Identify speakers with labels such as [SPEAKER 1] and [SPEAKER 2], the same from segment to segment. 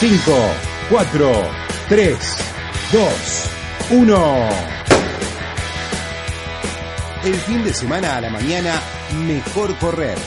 [SPEAKER 1] 5, 4, 3, 2, 1. El fin de semana a la mañana, mejor correr.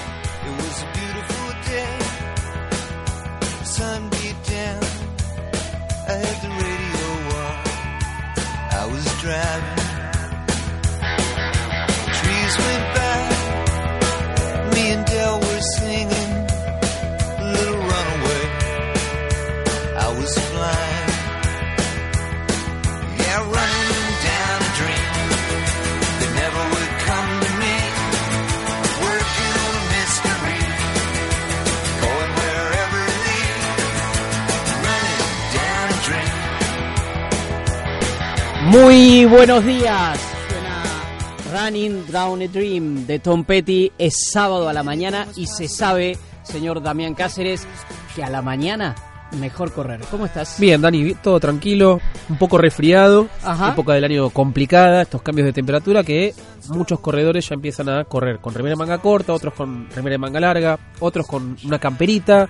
[SPEAKER 2] Buenos días. Suena Running Down a Dream de Tom Petty. Es sábado a la mañana y se sabe, señor Damián Cáceres, que a la mañana mejor correr. ¿Cómo estás?
[SPEAKER 3] Bien, Dani, todo tranquilo, un poco resfriado,
[SPEAKER 2] Ajá.
[SPEAKER 3] época del año complicada, estos cambios de temperatura que muchos corredores ya empiezan a correr con remera de manga corta, otros con remera de manga larga, otros con una camperita.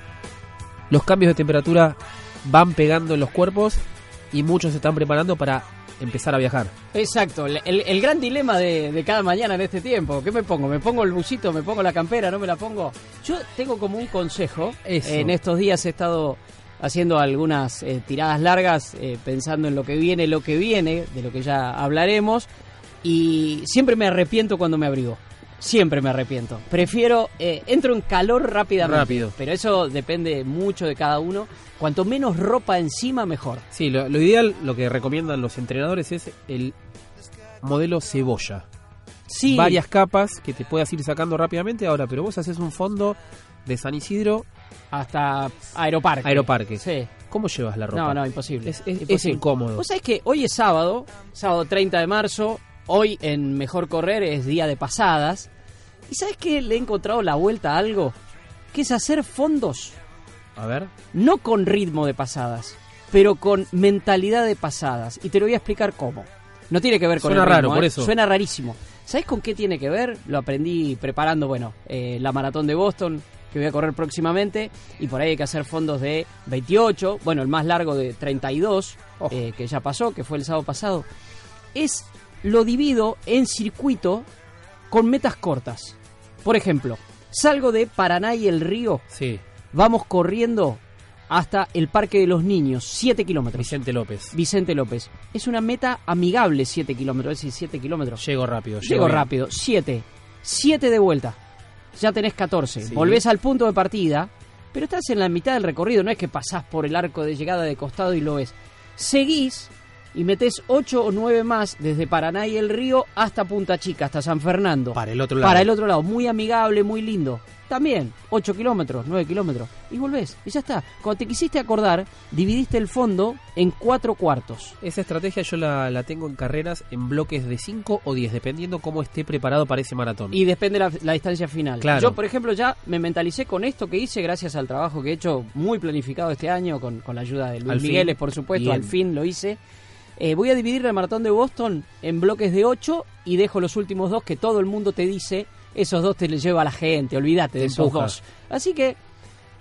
[SPEAKER 3] Los cambios de temperatura van pegando en los cuerpos y muchos se están preparando para empezar a viajar.
[SPEAKER 2] Exacto, el, el- gran dilema de, de cada mañana en este tiempo. ¿Qué me pongo? ¿Me pongo el busito? ¿Me pongo la campera? ¿No me la pongo? Yo tengo como un consejo.
[SPEAKER 3] Eso.
[SPEAKER 2] En estos días he estado haciendo algunas eh, tiradas largas, eh, pensando en lo que viene, lo que viene, de lo que ya hablaremos. Y siempre me arrepiento cuando me abrigo. Siempre me arrepiento. Prefiero, eh, entro en calor rápidamente.
[SPEAKER 3] Rápido.
[SPEAKER 2] Pero eso depende mucho de cada uno. Cuanto menos ropa encima, mejor.
[SPEAKER 3] Sí, lo, lo ideal, lo que recomiendan los entrenadores es el modelo cebolla.
[SPEAKER 2] Sí.
[SPEAKER 3] varias capas que te puedas ir sacando rápidamente ahora, pero vos haces un fondo de San Isidro
[SPEAKER 2] Hasta Aeroparque.
[SPEAKER 3] Aeroparque.
[SPEAKER 2] Sí.
[SPEAKER 3] ¿Cómo llevas la ropa?
[SPEAKER 2] No, no, imposible.
[SPEAKER 3] Es, es- es
[SPEAKER 2] Imposible.
[SPEAKER 3] incómodo.
[SPEAKER 2] Vos sabés que hoy es sábado, sábado 30 de marzo, hoy en Mejor Correr es día de pasadas. ¿Y sabes que le he encontrado la vuelta a algo? Que es hacer fondos,
[SPEAKER 3] A ver.
[SPEAKER 2] no con ritmo de pasadas, pero con mentalidad de pasadas. Y te lo voy a explicar cómo. No tiene que ver con
[SPEAKER 3] Suena
[SPEAKER 2] el ritmo,
[SPEAKER 3] raro, por
[SPEAKER 2] ¿eh?
[SPEAKER 3] eso.
[SPEAKER 2] Suena rarísimo. ¿Sabes con qué tiene que ver? Lo aprendí preparando, bueno, eh, la maratón de Boston, que voy a correr próximamente, y por ahí hay que hacer fondos de 28, bueno, el más largo de 32,
[SPEAKER 3] Ojo.
[SPEAKER 2] eh, que ya pasó, que fue el sábado pasado. Es lo divido en circuito con metas cortas. Por ejemplo, salgo de Paraná y el Río,
[SPEAKER 3] Sí,
[SPEAKER 2] vamos corriendo hasta el Parque de los Niños, 7 kilómetros.
[SPEAKER 3] Vicente López.
[SPEAKER 2] Vicente López. Es una meta amigable 7 kilómetros, es decir, 7 kilómetros.
[SPEAKER 3] Llego rápido.
[SPEAKER 2] Llego
[SPEAKER 3] bien.
[SPEAKER 2] rápido, 7. 7 de vuelta. Ya tenés 14.
[SPEAKER 3] Sí.
[SPEAKER 2] Volvés al punto de partida, pero estás en la mitad del recorrido, no es que pasás por el arco de llegada de costado y lo ves. Seguís y metés 8 o 9 más desde Paraná y el Río hasta Punta Chica, hasta San Fernando.
[SPEAKER 3] Para el otro lado.
[SPEAKER 2] Para el otro lado, muy amigable, muy lindo. También, 8 kilómetros, 9 kilómetros. Y volvés, y ya está. Cuando te quisiste acordar, dividiste el fondo en 4 cuartos.
[SPEAKER 3] Esa estrategia yo la, la tengo en carreras en bloques de 5 o 10, dependiendo cómo esté preparado para ese maratón.
[SPEAKER 2] Y depende la, la distancia final.
[SPEAKER 3] Claro.
[SPEAKER 2] Yo, por ejemplo, ya me mentalicé con esto que hice gracias al trabajo que he hecho muy planificado este año, con, con la ayuda de Luis
[SPEAKER 3] Al fin.
[SPEAKER 2] Migueles, por supuesto,
[SPEAKER 3] Bien.
[SPEAKER 2] al fin lo hice. Eh, voy a dividir el maratón de Boston en bloques de 8 y dejo los últimos dos que todo el mundo te dice, esos dos te los lleva a la gente, olvídate de esos dos. Así que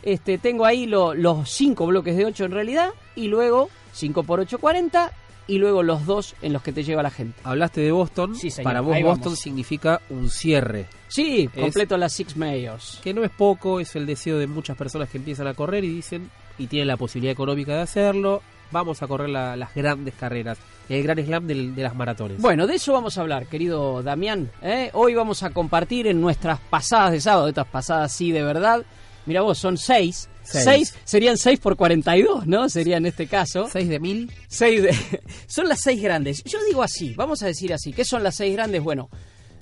[SPEAKER 2] este, tengo ahí lo- los 5 bloques de 8 en realidad y luego 5 por 8, 40 y luego los dos en los que te lleva la gente.
[SPEAKER 3] Hablaste de Boston.
[SPEAKER 2] Sí, señor,
[SPEAKER 3] Para vos
[SPEAKER 2] ahí
[SPEAKER 3] Boston
[SPEAKER 2] vamos.
[SPEAKER 3] significa un cierre.
[SPEAKER 2] Sí,
[SPEAKER 3] Es-
[SPEAKER 2] completo las Six Mayors.
[SPEAKER 3] Que no es poco, es el deseo de muchas personas que empiezan a correr y dicen, y tienen la posibilidad económica de hacerlo, vamos a correr la- las grandes carreras, el gran slam del- de las maratones.
[SPEAKER 2] Bueno, de eso vamos a hablar, querido Damián. ¿eh? Hoy vamos a compartir en nuestras pasadas de sábado, estas pasadas sí de verdad. Mira vos, son seis.
[SPEAKER 3] Seis.
[SPEAKER 2] Seis serían seis por 42, ¿no? Sería en este caso.
[SPEAKER 3] 6 de mil,
[SPEAKER 2] Seis de- son las seis grandes. Yo digo así, vamos a decir así. ¿Qué son las seis grandes? Bueno,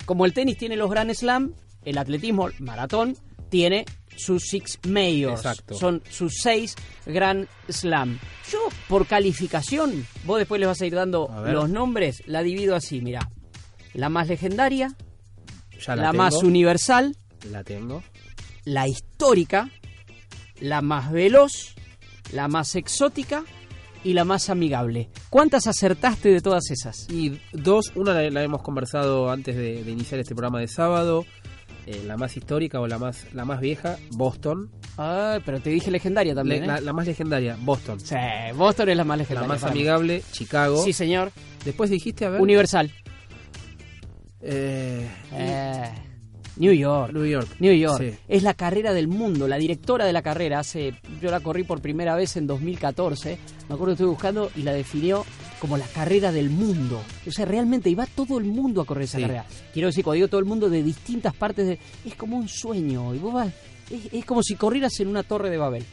[SPEAKER 2] como el tenis tiene los Grand Slam, el atletismo, el maratón, tiene sus Six Majors.
[SPEAKER 3] Exacto.
[SPEAKER 2] Son sus seis Grand Slam. Yo, por calificación, vos después les vas a ir dando
[SPEAKER 3] A
[SPEAKER 2] los nombres, la divido así, mira. La más legendaria,
[SPEAKER 3] ya
[SPEAKER 2] la, más universal,
[SPEAKER 3] la tengo.
[SPEAKER 2] la histórica, la más veloz, la más exótica y la más amigable. ¿Cuántas acertaste de todas esas?
[SPEAKER 3] Y dos, una la, la hemos conversado antes de, de iniciar este programa de sábado. Eh, la más histórica o la más, la más vieja, Boston.
[SPEAKER 2] Ah, pero te dije legendaria también,
[SPEAKER 3] Le-
[SPEAKER 2] ¿eh?
[SPEAKER 3] la, la más legendaria, Boston.
[SPEAKER 2] Sí, Boston es la más
[SPEAKER 3] La
[SPEAKER 2] legendaria.
[SPEAKER 3] más
[SPEAKER 2] para mí.
[SPEAKER 3] amigable, Chicago.
[SPEAKER 2] Sí, señor.
[SPEAKER 3] Después dijiste, a ver.
[SPEAKER 2] Universal.
[SPEAKER 3] eh,
[SPEAKER 2] Eh, New York.
[SPEAKER 3] New York.
[SPEAKER 2] New York.
[SPEAKER 3] Sí.
[SPEAKER 2] Es la carrera del mundo. La directora de la carrera hace. Yo la corrí por primera vez en 2014. Me acuerdo que estuve buscando y la definió como la carrera del mundo. O sea, realmente iba todo el mundo a correr esa
[SPEAKER 3] Sí.
[SPEAKER 2] carrera. Quiero decir, cuando digo todo el mundo de distintas partes de. Es como un sueño. Y vos vas. Es, es como si corrieras en una torre de Babel.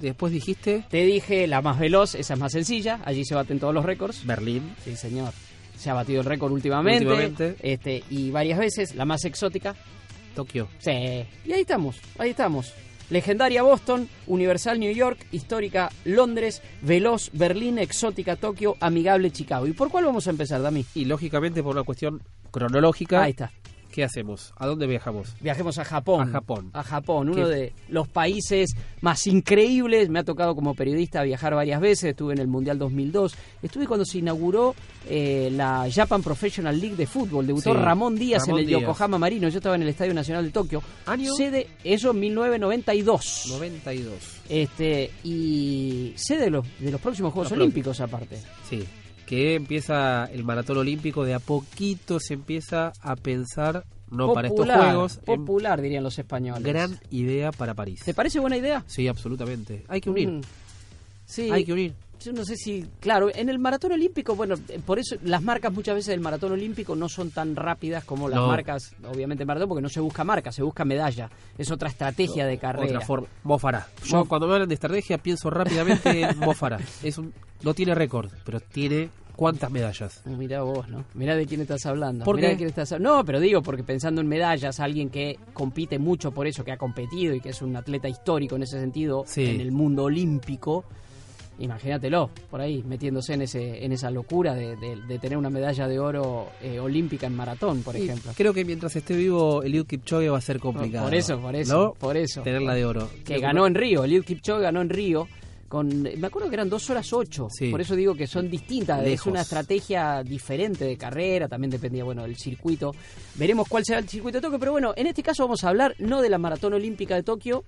[SPEAKER 3] Después dijiste
[SPEAKER 2] Te dije la más veloz, esa es más sencilla. Allí se baten todos los récords.
[SPEAKER 3] Berlín.
[SPEAKER 2] Sí, señor. Se ha batido el récord últimamente.
[SPEAKER 3] Últimamente.
[SPEAKER 2] Este, y varias veces. La más exótica,
[SPEAKER 3] Tokio.
[SPEAKER 2] Sí, y ahí estamos, ahí estamos. Legendaria Boston, Universal New York, histórica Londres, veloz Berlín, exótica Tokio, amigable Chicago. ¿Y por cuál vamos a empezar, Dami?
[SPEAKER 3] Y lógicamente por una cuestión cronológica,
[SPEAKER 2] Ahí está.
[SPEAKER 3] ¿Qué hacemos? ¿A dónde viajamos?
[SPEAKER 2] Viajemos a Japón.
[SPEAKER 3] A Japón.
[SPEAKER 2] A Japón, uno
[SPEAKER 3] ¿Qué?
[SPEAKER 2] de los países más increíbles. Me ha tocado como periodista viajar varias veces. Estuve en el Mundial 2002. Estuve cuando se inauguró eh, la Japan Professional League de fútbol. Debutó
[SPEAKER 3] Sí,
[SPEAKER 2] Ramón Díaz
[SPEAKER 3] Ramón
[SPEAKER 2] en el
[SPEAKER 3] Díaz.
[SPEAKER 2] Yokohama Marino. Yo estaba en el Estadio Nacional de Tokio.
[SPEAKER 3] ¿Año?
[SPEAKER 2] Sede, eso en 1992.
[SPEAKER 3] 92.
[SPEAKER 2] Este, y sede de los, de los próximos Juegos
[SPEAKER 3] Los
[SPEAKER 2] Olímpicos aparte.
[SPEAKER 3] Sí. Que empieza el maratón olímpico, de a poquito se empieza a pensar, no para estos
[SPEAKER 2] Popular,
[SPEAKER 3] juegos, en
[SPEAKER 2] Popular, dirían los españoles.
[SPEAKER 3] gran idea para París.
[SPEAKER 2] ¿Te parece buena idea?
[SPEAKER 3] Sí, absolutamente. Hay que unir.
[SPEAKER 2] Mm. Sí.
[SPEAKER 3] Hay que unir.
[SPEAKER 2] Yo no sé si, claro, en el maratón olímpico, bueno, por eso las marcas muchas veces del maratón olímpico no son tan rápidas como las
[SPEAKER 3] No.
[SPEAKER 2] marcas, obviamente, en maratón, porque no se busca marca, se busca medalla. Es otra estrategia de carrera.
[SPEAKER 3] Otra forma. Bofara. Yo cuando me hablan de estrategia pienso rápidamente en Bofara. Es un, no tiene récord, pero tiene cuántas medallas.
[SPEAKER 2] Uh, Mirá vos, ¿no? Mirá de quién estás hablando.
[SPEAKER 3] ¿Por
[SPEAKER 2] Mirá
[SPEAKER 3] qué?
[SPEAKER 2] de quién estás hab- No, pero digo, porque pensando en medallas, alguien que compite mucho por eso, que ha competido y que es un atleta histórico en ese sentido,
[SPEAKER 3] Sí.
[SPEAKER 2] en el mundo olímpico, imagínatelo, por ahí, metiéndose en ese en esa locura de, de- de tener una medalla de oro eh, olímpica en maratón, por ejemplo.
[SPEAKER 3] Creo que mientras esté vivo Eliud Kipchoge va a ser complicado.
[SPEAKER 2] por eso, por eso,
[SPEAKER 3] ¿no?
[SPEAKER 2] por eso.
[SPEAKER 3] Tenerla de oro.
[SPEAKER 2] Que ganó en Río, Eliud Kipchoge ganó en Río. Con, me acuerdo que eran dos horas ocho,
[SPEAKER 3] Sí.
[SPEAKER 2] por eso digo que son distintas, es una estrategia diferente de carrera, también dependía bueno del circuito. Veremos cuál será el circuito de Tokio, pero bueno, en este caso vamos a hablar no de la maratón olímpica de Tokio,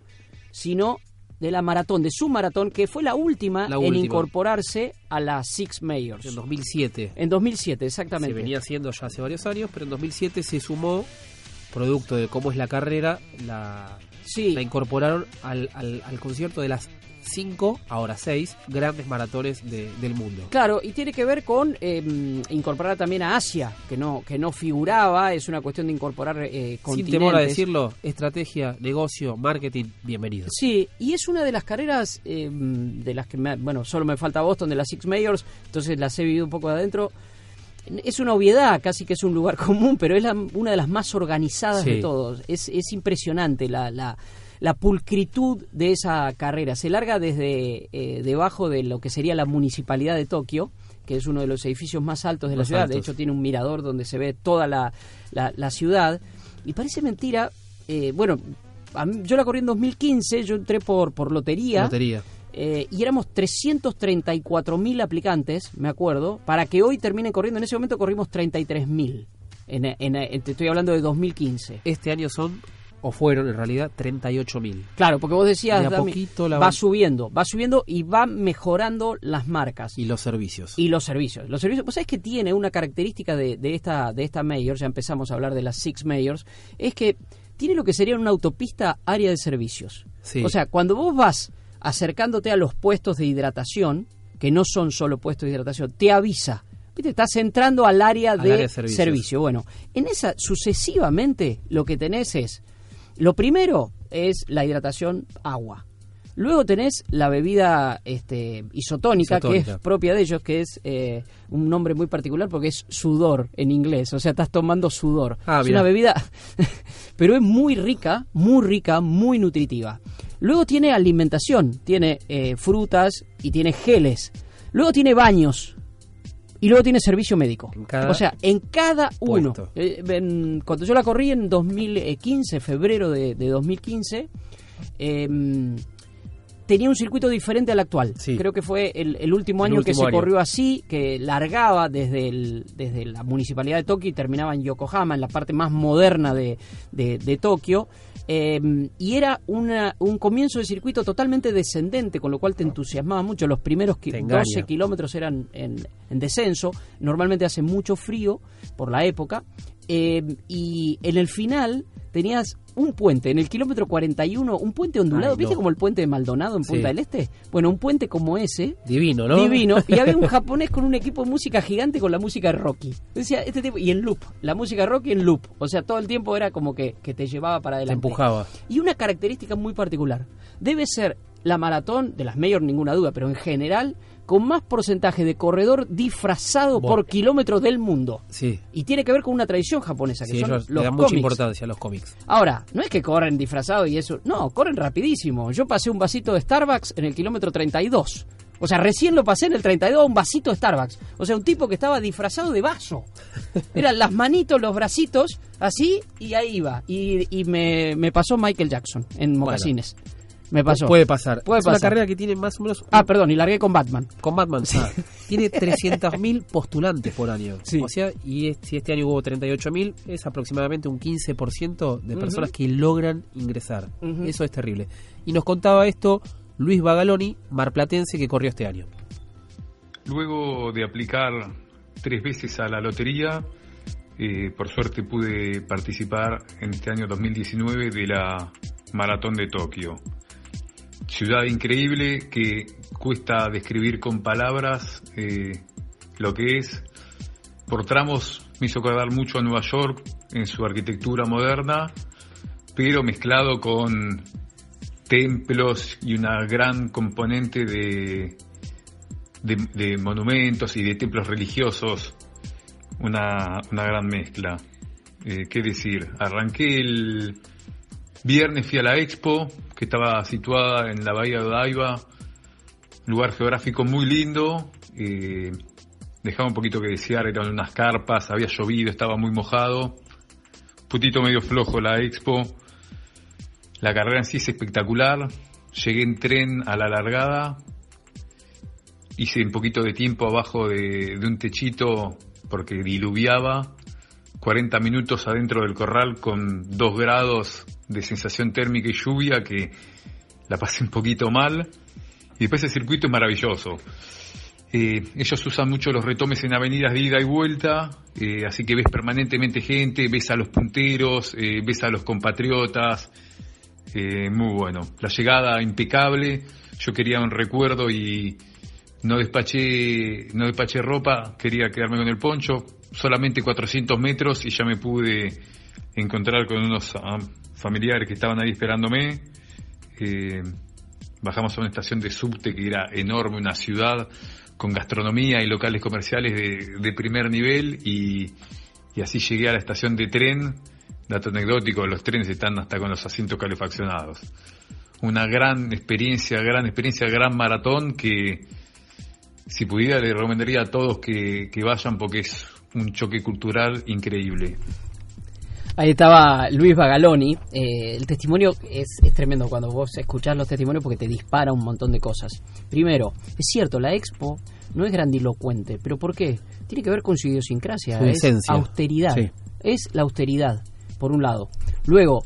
[SPEAKER 2] sino de la maratón, de su maratón, que fue la última
[SPEAKER 3] La
[SPEAKER 2] en incorporarse a las Six Majors.
[SPEAKER 3] En 2007.
[SPEAKER 2] En 2007,
[SPEAKER 3] Se
[SPEAKER 2] exactamente.
[SPEAKER 3] venía haciendo ya hace varios años, pero en 2007 se sumó, producto de cómo es la carrera, la,
[SPEAKER 2] Sí,
[SPEAKER 3] la incorporaron al, al, al concierto de las cinco, ahora seis, grandes maratones de- del mundo.
[SPEAKER 2] Claro, y tiene que ver con eh, incorporar también a Asia, que no que no figuraba, es una cuestión de incorporar eh,
[SPEAKER 3] Sin
[SPEAKER 2] continentes.
[SPEAKER 3] temor a decirlo, estrategia, negocio, marketing, bienvenidos.
[SPEAKER 2] Sí, y es una de las carreras eh, de las que, me, bueno, solo me falta Boston, de las Six Majors, entonces las he vivido un poco de adentro. Es una obviedad, casi que es un lugar común, pero es la- una de las más organizadas
[SPEAKER 3] Sí.
[SPEAKER 2] de todos. Es, es impresionante la, la, la pulcritud de esa carrera. Se larga desde eh, debajo de lo que sería la municipalidad de Tokio, que es uno de los edificios más altos de la ciudad. De hecho, tiene un mirador donde se ve toda la, la, la ciudad. Y parece mentira, eh, bueno, a mí- yo la corrí en 2015, yo entré por, por lotería.
[SPEAKER 3] Lotería.
[SPEAKER 2] Eh, y éramos 334.000 aplicantes, me acuerdo, para que hoy terminen corriendo. En ese momento corrimos 33.000. En, en, en- te estoy hablando de 2015.
[SPEAKER 3] Este año son, o fueron en realidad, 38.000.
[SPEAKER 2] Claro, porque vos decías,
[SPEAKER 3] De
[SPEAKER 2] Dami,
[SPEAKER 3] poquito la
[SPEAKER 2] va subiendo, va subiendo y va mejorando las marcas.
[SPEAKER 3] Y los servicios.
[SPEAKER 2] Y los servicios. Los servicios, pues sabes que tiene una característica de, de esta de esta mayor, ya empezamos a hablar de las Six Mayors, es que tiene lo que sería una autopista área de servicios.
[SPEAKER 3] Sí.
[SPEAKER 2] O sea, cuando vos vas acercándote a los puestos de hidratación, que no son solo puestos de hidratación, te avisa. ¿Viste? Estás entrando al área
[SPEAKER 3] Al
[SPEAKER 2] de,
[SPEAKER 3] área de
[SPEAKER 2] servicio. Bueno, en esa sucesivamente lo que tenés es, lo primero es la hidratación agua. Luego tenés la bebida este, isotónica, que es propia de ellos, que es eh, un nombre muy particular porque es sudor en inglés. O sea, estás tomando sudor.
[SPEAKER 3] Ah,
[SPEAKER 2] es una bebida, pero es muy rica, muy rica, muy nutritiva. Luego tiene alimentación, tiene eh, frutas y tiene geles. Luego tiene baños. Y luego tiene servicio médico.
[SPEAKER 3] En cada
[SPEAKER 2] o sea, en cada uno. Eh, en- cuando yo la corrí en 2015, febrero de, de 2015, em, tenía un circuito diferente al actual.
[SPEAKER 3] Sí.
[SPEAKER 2] Creo que fue el, el último
[SPEAKER 3] El
[SPEAKER 2] año que se
[SPEAKER 3] año.
[SPEAKER 2] corrió así, que largaba desde, el, desde la municipalidad de Tokio y terminaba en Yokohama, en la parte más moderna de, de- de Tokio. Eh, y era una- un comienzo de circuito totalmente descendente, con lo cual te entusiasmaba mucho. Los primeros ki-
[SPEAKER 3] Te engaña.
[SPEAKER 2] 12 kilómetros eran en, en descenso. Normalmente hace mucho frío por la época. Eh, y en el final tenías un puente, en el kilómetro 41, un puente ondulado.
[SPEAKER 3] Ay,
[SPEAKER 2] ¿Viste
[SPEAKER 3] no.
[SPEAKER 2] como el puente de Maldonado en
[SPEAKER 3] Sí.
[SPEAKER 2] Punta del Este? Bueno, un puente como ese,
[SPEAKER 3] Divino, ¿no?
[SPEAKER 2] divino. Y había un japonés con un equipo de música gigante con la música de Rocky. Decía, este tipo, y en loop, la música de Rocky en loop. O sea, todo el tiempo era como que, que te llevaba para
[SPEAKER 3] Te
[SPEAKER 2] adelante.
[SPEAKER 3] empujaba.
[SPEAKER 2] Y una característica muy particular. Debe ser la maratón, de las mayor ninguna duda, pero en general, con más porcentaje de corredor disfrazado por kilómetro del mundo.
[SPEAKER 3] Sí.
[SPEAKER 2] Y tiene que ver con una tradición japonesa, que
[SPEAKER 3] Sí,
[SPEAKER 2] son
[SPEAKER 3] ellos le
[SPEAKER 2] los
[SPEAKER 3] dan mucha importancia a los cómics.
[SPEAKER 2] Ahora, no es que corren disfrazados y eso. No, corren rapidísimo. Yo pasé un vasito de Starbucks en el kilómetro 32. O sea, recién lo pasé en el 32 un vasito de Starbucks. O sea, un tipo que estaba disfrazado de vaso. Eran las manitos, los bracitos, así, y ahí iba. Y, y me, me pasó Michael Jackson en Mocasines. Me pasó.
[SPEAKER 3] Puede pasar.
[SPEAKER 2] Puede
[SPEAKER 3] es una carrera que tiene más o menos.
[SPEAKER 2] Ah, perdón, y largué con Batman.
[SPEAKER 3] Con Batman, sí. Tiene 300.000 postulantes por año.
[SPEAKER 2] Sí.
[SPEAKER 3] O sea, y es- si este año hubo 38.000, es aproximadamente un 15% de personas que logran ingresar. Eso es terrible. Y nos contaba esto Luis Bagaloni, marplatense, que corrió este año.
[SPEAKER 4] Luego de aplicar tres veces a la lotería, eh, por suerte pude participar en este año 2019 de la Maratón de Tokio. Ciudad increíble que cuesta describir con palabras eh, lo que es. Por tramos me hizo acordar mucho a Nueva York en su arquitectura moderna, pero mezclado con templos y una gran componente de, de, monumentos y de templos religiosos, una, una gran mezcla. Eh, ¿Qué decir? Arranqué el viernes, fui a la expo, que estaba situada en la bahía de Odaiba, lugar geográfico muy lindo, eh, dejaba un poquito que desear, eran unas carpas, había llovido, estaba muy mojado, putito medio flojo la expo, la carrera en sí es espectacular, llegué en tren a la largada, hice un poquito de tiempo abajo de, de un techito porque diluviaba, 40 minutos adentro del corral con 2 grados de sensación térmica y lluvia que la pasé un poquito mal. Y después el circuito es maravilloso. Eh, ellos usan mucho los retomes en avenidas de ida y vuelta, eh, así que ves permanentemente gente, ves a los punteros, eh, ves a los compatriotas, muy bueno. La llegada impecable, yo quería un recuerdo y no despaché, no despaché ropa, quería quedarme con el poncho, solamente 400 metros y ya me pude encontrar con unos ah, familiares que estaban ahí esperándome. Eh, bajamos a una estación de subte que era enorme, una ciudad con gastronomía y locales comerciales de, primer nivel y, y así llegué a la estación de tren. Dato anecdótico, los trenes están hasta con los asientos calefaccionados. Una gran experiencia, gran experiencia, gran maratón que si pudiera le recomendaría a todos que, que vayan porque es un choque cultural increíble.
[SPEAKER 2] Ahí estaba Luis Bagaloni. Eh, el testimonio es, es tremendo cuando vos escuchás los testimonios porque te dispara un montón de cosas. Primero, es cierto, la expo no es grandilocuente, pero ¿por qué? Tiene que ver con su idiosincrasia,
[SPEAKER 3] Su
[SPEAKER 2] es
[SPEAKER 3] esencia.
[SPEAKER 2] austeridad.
[SPEAKER 3] Sí.
[SPEAKER 2] Es la austeridad, por un lado. Luego,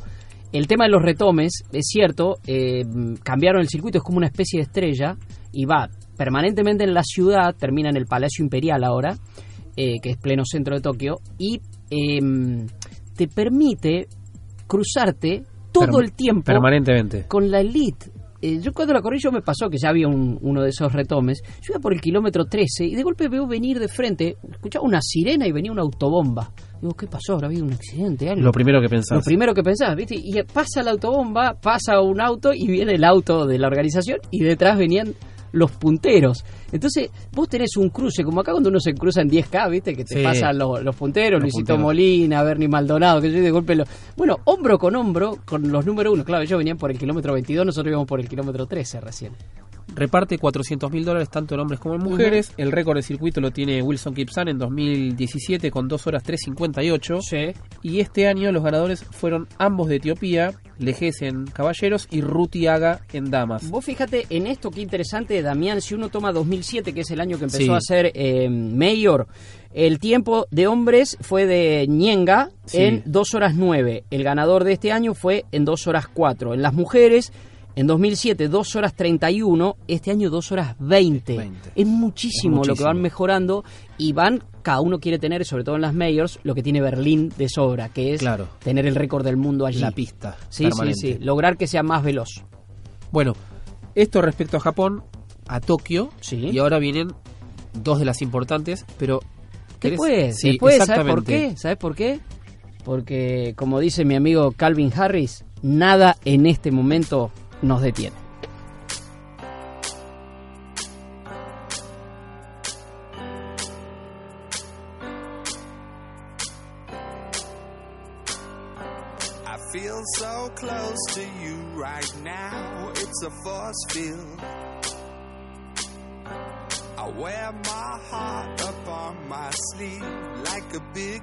[SPEAKER 2] el tema de los retomes, es cierto, eh, cambiaron el circuito, es como una especie de estrella y va permanentemente en la ciudad, termina en el Palacio Imperial ahora, eh, que es pleno centro de Tokio, y em, te permite cruzarte todo el tiempo
[SPEAKER 3] Permanentemente.
[SPEAKER 2] con la elite. Eh, yo cuando la corrí yo me pasó que ya había un- uno de esos retomes. Yo iba por el kilómetro 13 y de golpe veo venir de frente, escuchaba una sirena y venía una autobomba. Digo, ¿qué pasó? ¿Habrá habido un accidente? Algo?
[SPEAKER 3] Lo primero que pensás.
[SPEAKER 2] Lo primero que pensás, ¿viste? Y pasa la autobomba, pasa un auto y viene el auto de la organización y detrás venían los punteros. Entonces, vos tenés un cruce, como acá cuando uno se cruza en 10K, ¿viste? Que te
[SPEAKER 3] Sí.
[SPEAKER 2] pasan los, los punteros,
[SPEAKER 3] Los
[SPEAKER 2] Luisito
[SPEAKER 3] punteros.
[SPEAKER 2] Molina, Bernie Maldonado, que yo de golpe lo... Bueno, hombro con hombro, con los número uno. Claro, ellos venían por el kilómetro 22, nosotros íbamos por el kilómetro 13 recién.
[SPEAKER 3] Reparte 400 mil dólares tanto en hombres como en mujeres. El récord de circuito lo tiene Wilson Kipsan en 2017 con 2 horas 3.58.
[SPEAKER 2] Sí.
[SPEAKER 3] Y este año los ganadores fueron ambos de Etiopía, Lejes en caballeros y Ruti Aga en damas.
[SPEAKER 2] Vos fíjate en esto qué interesante, Damián, si uno toma 2007, que es el año que empezó
[SPEAKER 3] Sí.
[SPEAKER 2] a ser eh, mayor, el tiempo de hombres fue de Ñenga
[SPEAKER 3] Sí.
[SPEAKER 2] en 2 horas 9. El ganador de este año fue en 2 horas 4. En las mujeres, en 2007, 2 horas 31. Este año, 2 horas 20.
[SPEAKER 3] 20.
[SPEAKER 2] Es muchísimo,
[SPEAKER 3] Es
[SPEAKER 2] lo que van mejorando y van, cada uno quiere tener, sobre todo en las mayors, lo que tiene Berlín de sobra, que es
[SPEAKER 3] Claro.
[SPEAKER 2] tener el récord del mundo allí.
[SPEAKER 3] La pista.
[SPEAKER 2] Sí, sí,
[SPEAKER 3] permanente.
[SPEAKER 2] sí. Lograr que sea más veloz.
[SPEAKER 3] Bueno, esto respecto a Japón, a Tokio.
[SPEAKER 2] Sí.
[SPEAKER 3] Y ahora vienen dos de las importantes, pero...
[SPEAKER 2] Después,
[SPEAKER 3] Sí,
[SPEAKER 2] después ¿sabes por qué? ¿Sabes por qué? Porque, como dice mi amigo Calvin Harris, nada en este momento nos detiene.
[SPEAKER 5] I feel so close to you right now. It's a force field. I wear my heart up on my sleeve like a big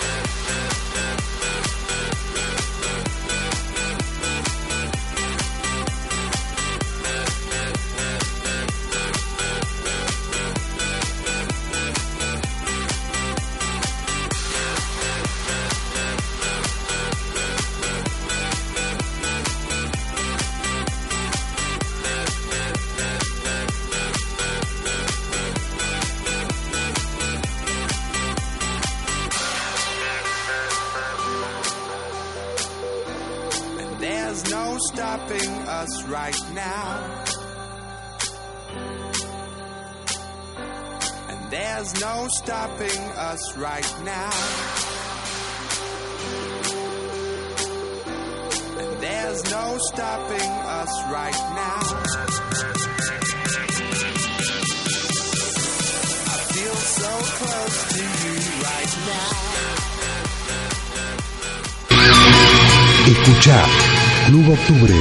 [SPEAKER 1] Octubre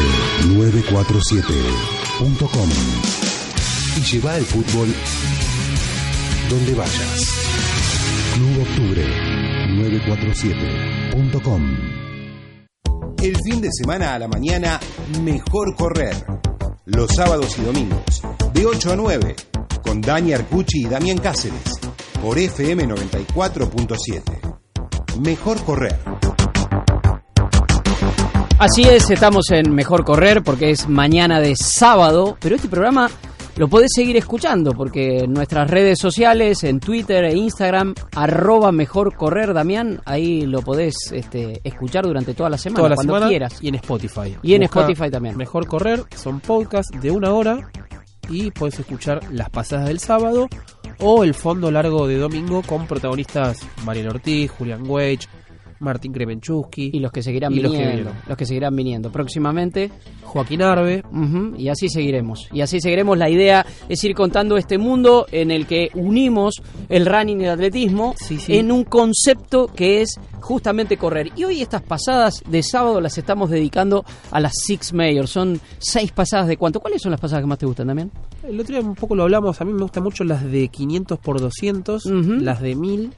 [SPEAKER 1] 947.com y lleva el fútbol donde vayas. Club Octubre 947.com El fin de semana a la mañana, mejor correr. Los sábados y domingos, de 8 a 9, con Dani Arcucci y Damián Cáceres, por FM 94.7. Mejor correr.
[SPEAKER 2] Así es, estamos en Mejor Correr porque es mañana de sábado, pero este programa lo podés seguir escuchando porque en nuestras redes sociales, en Twitter e Instagram, arroba Mejor Correr, Damián, ahí lo podés este, escuchar durante toda la semana,
[SPEAKER 3] Toda la
[SPEAKER 2] cuando
[SPEAKER 3] semana
[SPEAKER 2] quieras.
[SPEAKER 3] y en Spotify.
[SPEAKER 2] Y en
[SPEAKER 3] Busca
[SPEAKER 2] Spotify también.
[SPEAKER 3] Mejor correr, son podcasts de una hora y puedes escuchar las pasadas del sábado o el fondo largo de domingo con protagonistas Mariel Ortiz, Julián Weich, Martín Kremenchuk,
[SPEAKER 2] Y los que seguirán
[SPEAKER 3] Y los que
[SPEAKER 2] viniendo. los que seguirán viniendo. Próximamente
[SPEAKER 3] Joaquín Arbe.
[SPEAKER 2] Y así seguiremos. Y así seguiremos. La idea es ir contando este mundo en el que unimos el running y el atletismo
[SPEAKER 3] Sí, sí.
[SPEAKER 2] en un concepto que es justamente correr. Y hoy estas pasadas de sábado las estamos dedicando a las Six Major. Son seis pasadas de cuánto. ¿Cuáles son las pasadas que más te gustan también?
[SPEAKER 3] El otro día un poco lo hablamos, a mí me gustan mucho las de 500 por 200,
[SPEAKER 2] Ujú.
[SPEAKER 3] las de 1000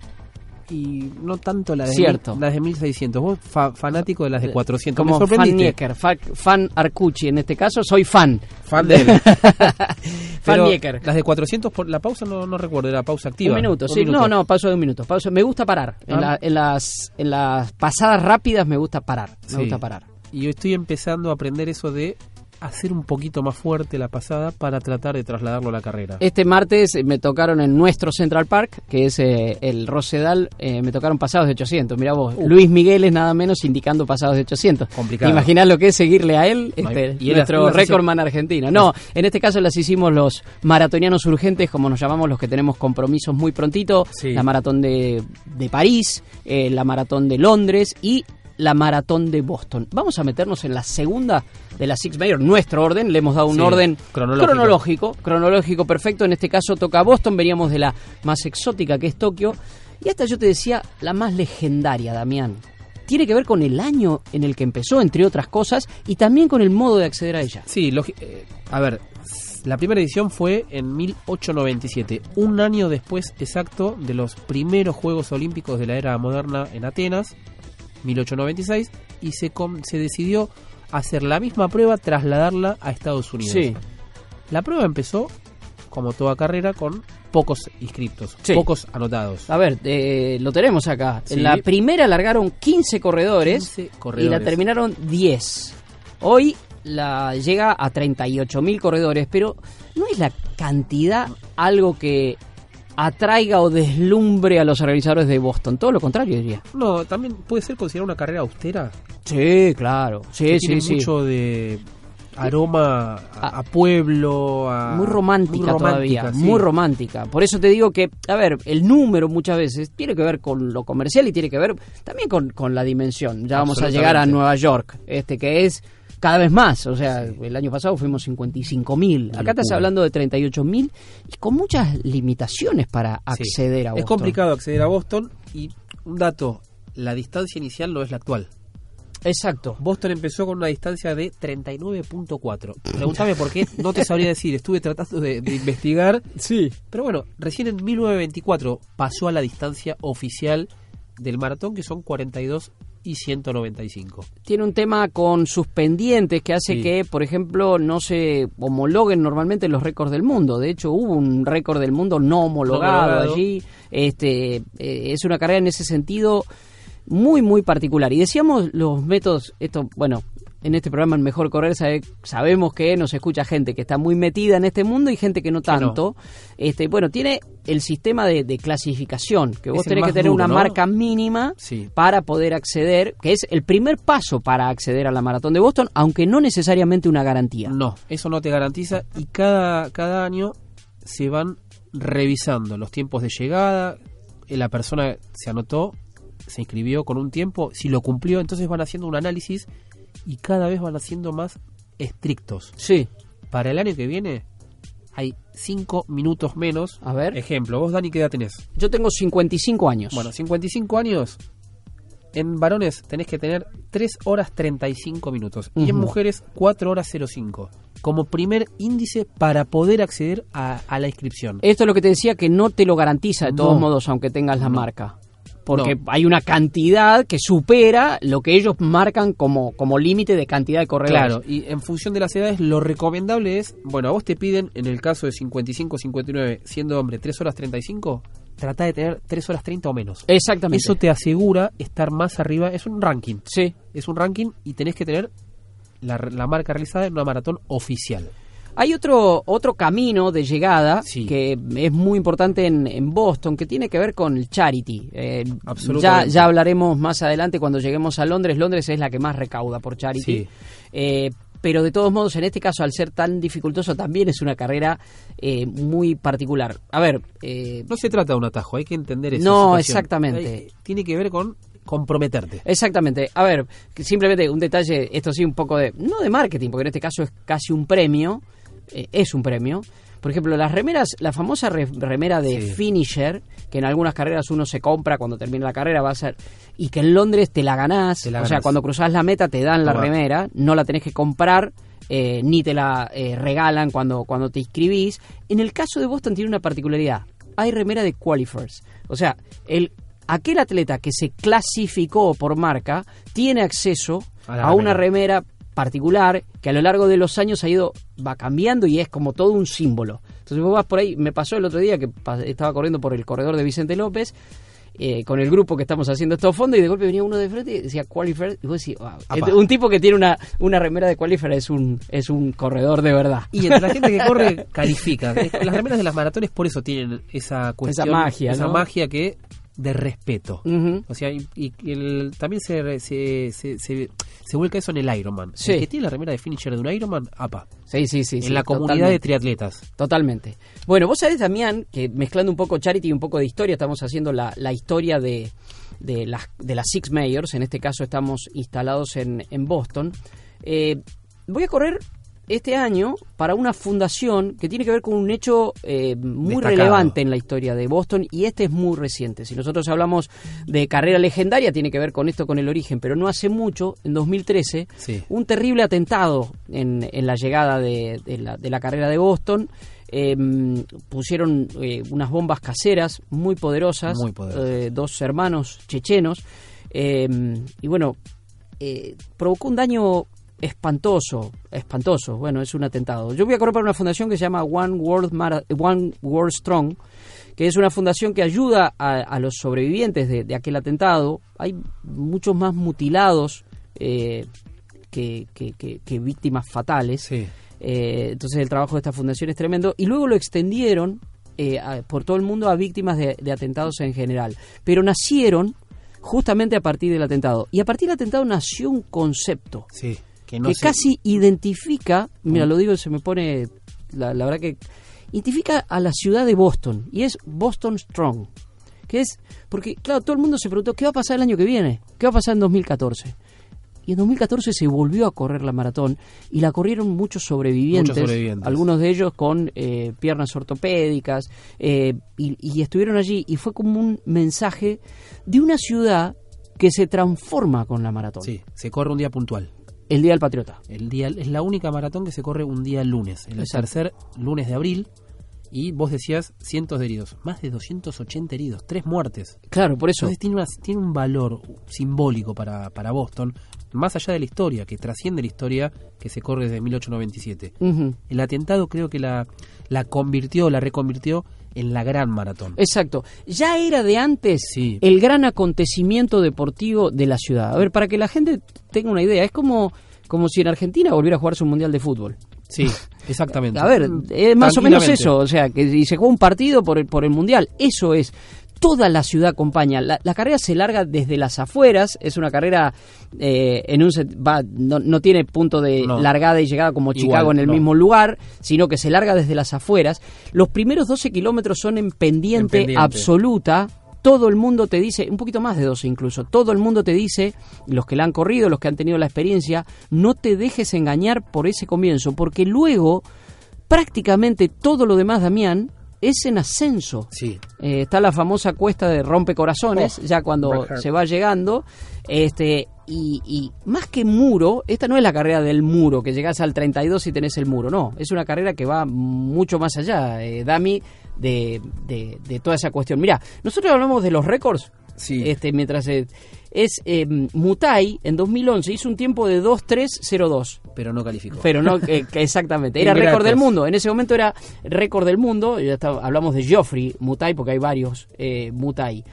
[SPEAKER 3] y no tanto las de,
[SPEAKER 2] Cierto.
[SPEAKER 3] mil- las de 1600. Vos fa- fanático de las de 400.
[SPEAKER 2] Como
[SPEAKER 3] me
[SPEAKER 2] fan. Nieker, fa- fan Arcucci en este caso, soy fan.
[SPEAKER 3] Fan de él.
[SPEAKER 2] fan Nieker.
[SPEAKER 3] Las de 400 por la pausa no, no recuerdo, era pausa activa.
[SPEAKER 2] Un minuto,
[SPEAKER 3] Un
[SPEAKER 2] sí.
[SPEAKER 3] minuto.
[SPEAKER 2] No, no, paso de un minuto. Pausa. Me gusta parar. En,
[SPEAKER 3] Ah.
[SPEAKER 2] la- en las, en las pasadas rápidas me gusta parar. Me
[SPEAKER 3] Sí.
[SPEAKER 2] gusta parar.
[SPEAKER 3] Y yo estoy empezando a aprender eso de hacer un poquito más fuerte la pasada para tratar de trasladarlo a la carrera.
[SPEAKER 2] Este martes me tocaron en nuestro Central Park, que es eh, el Rosedal, eh, me tocaron pasados de 800. Mira vos, Luis Miguel es nada menos indicando pasados de 800.
[SPEAKER 3] Complicado.
[SPEAKER 2] Imaginás lo que es seguirle a él, este,
[SPEAKER 3] y
[SPEAKER 2] nuestro recordman argentino. No, en este caso las hicimos los maratonianos urgentes, como nos llamamos los que tenemos compromisos muy prontito.
[SPEAKER 3] Sí.
[SPEAKER 2] La maratón de, de París, eh, la maratón de Londres y la maratón de Boston. Vamos a meternos en la segunda de las Six Major, nuestro orden, le hemos dado un
[SPEAKER 3] Sí,
[SPEAKER 2] orden
[SPEAKER 3] cronológico.
[SPEAKER 2] cronológico, cronológico perfecto. En este caso toca Boston, veníamos de la más exótica que es Tokio. Y esta yo te decía, la más legendaria, Damián. Tiene que ver con el año en el que empezó, entre otras cosas, y también con el modo de acceder a ella.
[SPEAKER 3] Sí, eh, a ver, la primera edición fue en 1897, un año después exacto de los primeros Juegos Olímpicos de la era moderna en Atenas, 1896, y se, com- se decidió hacer la misma prueba, trasladarla a Estados Unidos.
[SPEAKER 2] Sí,
[SPEAKER 3] La prueba empezó, como toda carrera, con pocos inscriptos,
[SPEAKER 2] Sí.
[SPEAKER 3] pocos anotados.
[SPEAKER 2] a ver, eh, lo tenemos acá.
[SPEAKER 3] Sí.
[SPEAKER 2] En la primera largaron 15 corredores,
[SPEAKER 3] 15
[SPEAKER 2] y la
[SPEAKER 3] corredores.
[SPEAKER 2] terminaron 10. Hoy la llega a 38 mil corredores, pero ¿no es la cantidad algo que atraiga o deslumbre a los organizadores de Boston? Todo lo contrario, diría.
[SPEAKER 3] No, también puede ser considerada una carrera austera.
[SPEAKER 2] Sí, claro. Sí,
[SPEAKER 3] que
[SPEAKER 2] sí,
[SPEAKER 3] tiene
[SPEAKER 2] sí.
[SPEAKER 3] mucho de aroma a, a pueblo, a,
[SPEAKER 2] Muy romántica,
[SPEAKER 3] muy
[SPEAKER 2] todavía,
[SPEAKER 3] romántica, sí.
[SPEAKER 2] muy romántica. Por eso te digo que, a ver, el número muchas veces tiene que ver con lo comercial y tiene que ver también con, con la dimensión. Ya vamos a llegar a. Nueva York, este que es cada vez más. O sea, el año pasado fuimos 55 mil. Acá estás hablando de 38 mil y con muchas limitaciones para
[SPEAKER 3] Sí.
[SPEAKER 2] acceder a
[SPEAKER 3] Es
[SPEAKER 2] Boston.
[SPEAKER 3] complicado acceder a Boston y un dato, la distancia inicial no es la actual.
[SPEAKER 2] Exacto.
[SPEAKER 3] Boston empezó con una distancia de 39.4. Pregúntame por qué, no te sabría decir, estuve tratando de, de investigar,
[SPEAKER 2] Sí.
[SPEAKER 3] pero bueno, recién en 1924 pasó a la distancia oficial del maratón que son 42 y 195.
[SPEAKER 2] tiene un tema con sus pendientes que hace
[SPEAKER 3] Sí.
[SPEAKER 2] que, por ejemplo, no se homologuen normalmente los récords del mundo. De hecho, hubo un récord del mundo no homologado,
[SPEAKER 3] homologado.
[SPEAKER 2] allí. Este, eh, es una carrera en ese sentido muy, muy particular. Y decíamos los métodos, esto, bueno, en este programa en Mejor Correr sabe- sabemos que nos escucha gente que está muy metida en este mundo y gente que no tanto. Este, bueno, tiene el sistema de, de clasificación, que vos
[SPEAKER 3] Es
[SPEAKER 2] tenés que tener
[SPEAKER 3] duro,
[SPEAKER 2] una
[SPEAKER 3] ¿no?
[SPEAKER 2] marca mínima
[SPEAKER 3] Sí.
[SPEAKER 2] para poder acceder, que es el primer paso para acceder a la maratón de Boston, aunque no necesariamente una garantía.
[SPEAKER 3] No, eso no te garantiza y cada, cada año se van revisando los tiempos de llegada, eh, la persona se anotó, se inscribió con un tiempo, si lo cumplió, entonces van haciendo un análisis y cada vez van haciendo más estrictos.
[SPEAKER 2] Sí,
[SPEAKER 3] Para el año que viene hay 5 minutos menos.
[SPEAKER 2] a ver.
[SPEAKER 3] Ejemplo, vos Dani, ¿qué edad tenés?
[SPEAKER 2] Yo tengo 55 años.
[SPEAKER 3] Bueno, 55 años. En varones tenés que tener 3 horas 35 minutos. Y en mujeres 4 horas 05. Como primer índice para poder acceder a, a la inscripción.
[SPEAKER 2] Esto es lo que te decía que no te lo garantiza de todos
[SPEAKER 3] No.
[SPEAKER 2] modos, aunque tengas la
[SPEAKER 3] No.
[SPEAKER 2] marca. Porque
[SPEAKER 3] No.
[SPEAKER 2] hay una cantidad que supera lo que ellos marcan como, como límite de cantidad de corredores.
[SPEAKER 3] Claro, y en función de las edades, lo recomendable es, bueno, a vos te piden, en el caso de 55-59, siendo hombre, 3 horas 35, trata de tener 3 horas 30 o menos.
[SPEAKER 2] Exactamente.
[SPEAKER 3] Eso te asegura estar más arriba, es un ranking.
[SPEAKER 2] Sí.
[SPEAKER 3] Es un ranking y tenés que tener la, la marca realizada en una maratón oficial.
[SPEAKER 2] Hay otro, otro camino de llegada
[SPEAKER 3] Sí.
[SPEAKER 2] que es muy importante en, en Boston, que tiene que ver con el charity. Eh, ya,
[SPEAKER 3] Absolutamente.
[SPEAKER 2] ya hablaremos más adelante cuando lleguemos a Londres. Londres es la que más recauda por charity.
[SPEAKER 3] Sí.
[SPEAKER 2] Eh, pero de todos modos, en este caso, al ser tan dificultoso, también es una carrera eh, muy particular. A ver, eh,
[SPEAKER 3] No se trata de un atajo, hay que entender eso.
[SPEAKER 2] No, exactamente.
[SPEAKER 3] tiene que ver con comprometerte.
[SPEAKER 2] Exactamente. A ver, simplemente un detalle, esto sí un poco de, no de marketing, porque en este caso es casi un premio, eh, es un premio. Por ejemplo, las remeras, la famosa re- remera de
[SPEAKER 3] Sí.
[SPEAKER 2] finisher, que en algunas carreras uno se compra cuando termina la carrera, va a ser, y que en Londres te la ganás,
[SPEAKER 3] Te la
[SPEAKER 2] o sea, cuando cruzás la meta te dan la remera, no la tenés que comprar, eh, ni te la eh, regalan cuando, cuando te inscribís. En el caso de Boston tiene una particularidad, hay remera de qualifiers, o sea, el aquel atleta que se clasificó por marca tiene acceso
[SPEAKER 3] A
[SPEAKER 2] una
[SPEAKER 3] remera.
[SPEAKER 2] particular que a lo largo de los años ha ido va cambiando y es como todo un símbolo. Entonces vos vas por ahí, me pasó el otro día que estaba corriendo por el corredor de Vicente López eh, con el grupo que estamos haciendo estos fondos y de golpe venía uno de frente y decía Qualifier y vos decís, wow, este- un tipo que tiene una, una remera de Qualifier es un, es un corredor de verdad.
[SPEAKER 3] Y entre la gente que corre califica. Las remeras de las maratones por eso tienen esa cuestión,
[SPEAKER 2] magia,
[SPEAKER 3] esa
[SPEAKER 2] ¿no?
[SPEAKER 3] magia que de respeto. O sea, y, y el- también se, se, se, se, se vuelca eso en el Ironman.
[SPEAKER 2] Sí.
[SPEAKER 3] El que tiene la remera de finisher de un Ironman, apa,
[SPEAKER 2] Sí, sí, sí.
[SPEAKER 3] en
[SPEAKER 2] sí,
[SPEAKER 3] la comunidad
[SPEAKER 2] totalmente.
[SPEAKER 3] de triatletas.
[SPEAKER 2] Totalmente. Bueno, vos sabés, Damián, que mezclando un poco charity y un poco de historia, estamos haciendo la, la historia de, de, las, de las Six Mayors. En este caso estamos instalados en, en Boston. Eh, voy a correr este año para una fundación que tiene que ver con un hecho eh, muy
[SPEAKER 3] Destacado.
[SPEAKER 2] relevante en la historia de Boston y este es muy reciente. Si nosotros hablamos de carrera legendaria, tiene que ver con esto, con el origen, pero no hace mucho, en 2013,
[SPEAKER 3] Sí.
[SPEAKER 2] un terrible atentado en, en la llegada de, de la, de la carrera de Boston. Eh, pusieron eh, unas bombas caseras muy poderosas,
[SPEAKER 3] Muy poderosas.
[SPEAKER 2] eh, dos hermanos chechenos, eh, y bueno, provocó un daño espantoso, espantoso, bueno, es un atentado. Yo voy a correr para una fundación que se llama One World, One World Strong, que es una fundación que ayuda a, a los sobrevivientes de, de aquel atentado. Hay muchos más mutilados eh, que, que- que- que víctimas fatales.
[SPEAKER 3] Sí.
[SPEAKER 2] Eh, entonces el trabajo de esta fundación es tremendo. Y luego lo extendieron eh, a- por todo el mundo a víctimas de, de atentados en general. Pero nacieron justamente a partir del atentado. Y a partir del atentado nació un concepto
[SPEAKER 3] Sí. Que, no
[SPEAKER 2] que
[SPEAKER 3] se-
[SPEAKER 2] casi identifica, mira, lo digo, se me pone, la, la verdad que identifica a la ciudad de Boston y es Boston Strong, que es, porque claro, todo el mundo se preguntó, ¿qué va a pasar el año que viene? ¿Qué va a pasar en 2014? Y en 2014 se volvió a correr la maratón y la corrieron muchos sobrevivientes,
[SPEAKER 3] Muchos sobrevivientes.
[SPEAKER 2] algunos de ellos con eh, piernas ortopédicas, eh, y, y estuvieron allí y fue como un mensaje de una ciudad que se transforma con la maratón.
[SPEAKER 3] Sí, se corre un día puntual.
[SPEAKER 2] El Día del Patriota.
[SPEAKER 3] El día es la única maratón que se corre un día lunes, el
[SPEAKER 2] Exacto.
[SPEAKER 3] tercer lunes de abril. Y vos decías cientos de heridos, más de 280 heridos, tres muertes.
[SPEAKER 2] Claro, por eso.
[SPEAKER 3] Entonces tiene, una- tiene un valor simbólico para, para Boston, más allá de la historia, que trasciende la historia que se corre desde 1897.
[SPEAKER 2] Ujú.
[SPEAKER 3] El atentado creo que la, la convirtió, la reconvirtió en la gran maratón.
[SPEAKER 2] Exacto. Ya era de antes
[SPEAKER 3] Sí.
[SPEAKER 2] el gran acontecimiento deportivo de la ciudad. A ver, para que la gente tenga una idea, es como, como si en Argentina volviera a jugarse un mundial de fútbol.
[SPEAKER 3] Sí, exactamente.
[SPEAKER 2] A ver, es más o menos eso. O sea, que y se juega un partido por el, por el mundial. Eso es. Toda la ciudad acompaña. La, la carrera se larga desde las afueras. Es una carrera eh, en un set- va, no, no tiene punto de
[SPEAKER 3] No.
[SPEAKER 2] largada y llegada como
[SPEAKER 3] Igual,
[SPEAKER 2] Chicago en el
[SPEAKER 3] no.
[SPEAKER 2] mismo lugar, sino que se larga desde las afueras. Los primeros 12 kilómetros son en pendiente,
[SPEAKER 3] En pendiente.
[SPEAKER 2] absoluta. Todo el mundo te dice, un poquito más de 12 incluso, todo el mundo te dice, los que la han corrido, los que han tenido la experiencia, no te dejes engañar por ese comienzo, porque luego prácticamente todo lo demás, Damián, es en ascenso.
[SPEAKER 3] Sí,
[SPEAKER 2] Eh, está la famosa cuesta de rompecorazones,
[SPEAKER 3] Oh,
[SPEAKER 2] ya cuando se va llegando. Este, y, y más que muro, esta no es la carrera del muro, que llegas al 32 y tenés el muro, no. Es una carrera que va mucho más allá, eh, Dami, de, de, de toda esa cuestión. Mira, nosotros hablamos de los récords.
[SPEAKER 3] Sí.
[SPEAKER 2] Este, mientras eh, es eh, Mutai en 2011 hizo un tiempo de 2.302.
[SPEAKER 3] pero no calificó.
[SPEAKER 2] Pero no, eh, exactamente. Era récord del mundo. En ese momento era récord del mundo. Ya está- hablamos de Geoffrey Mutai, porque hay varios eh, Mutai.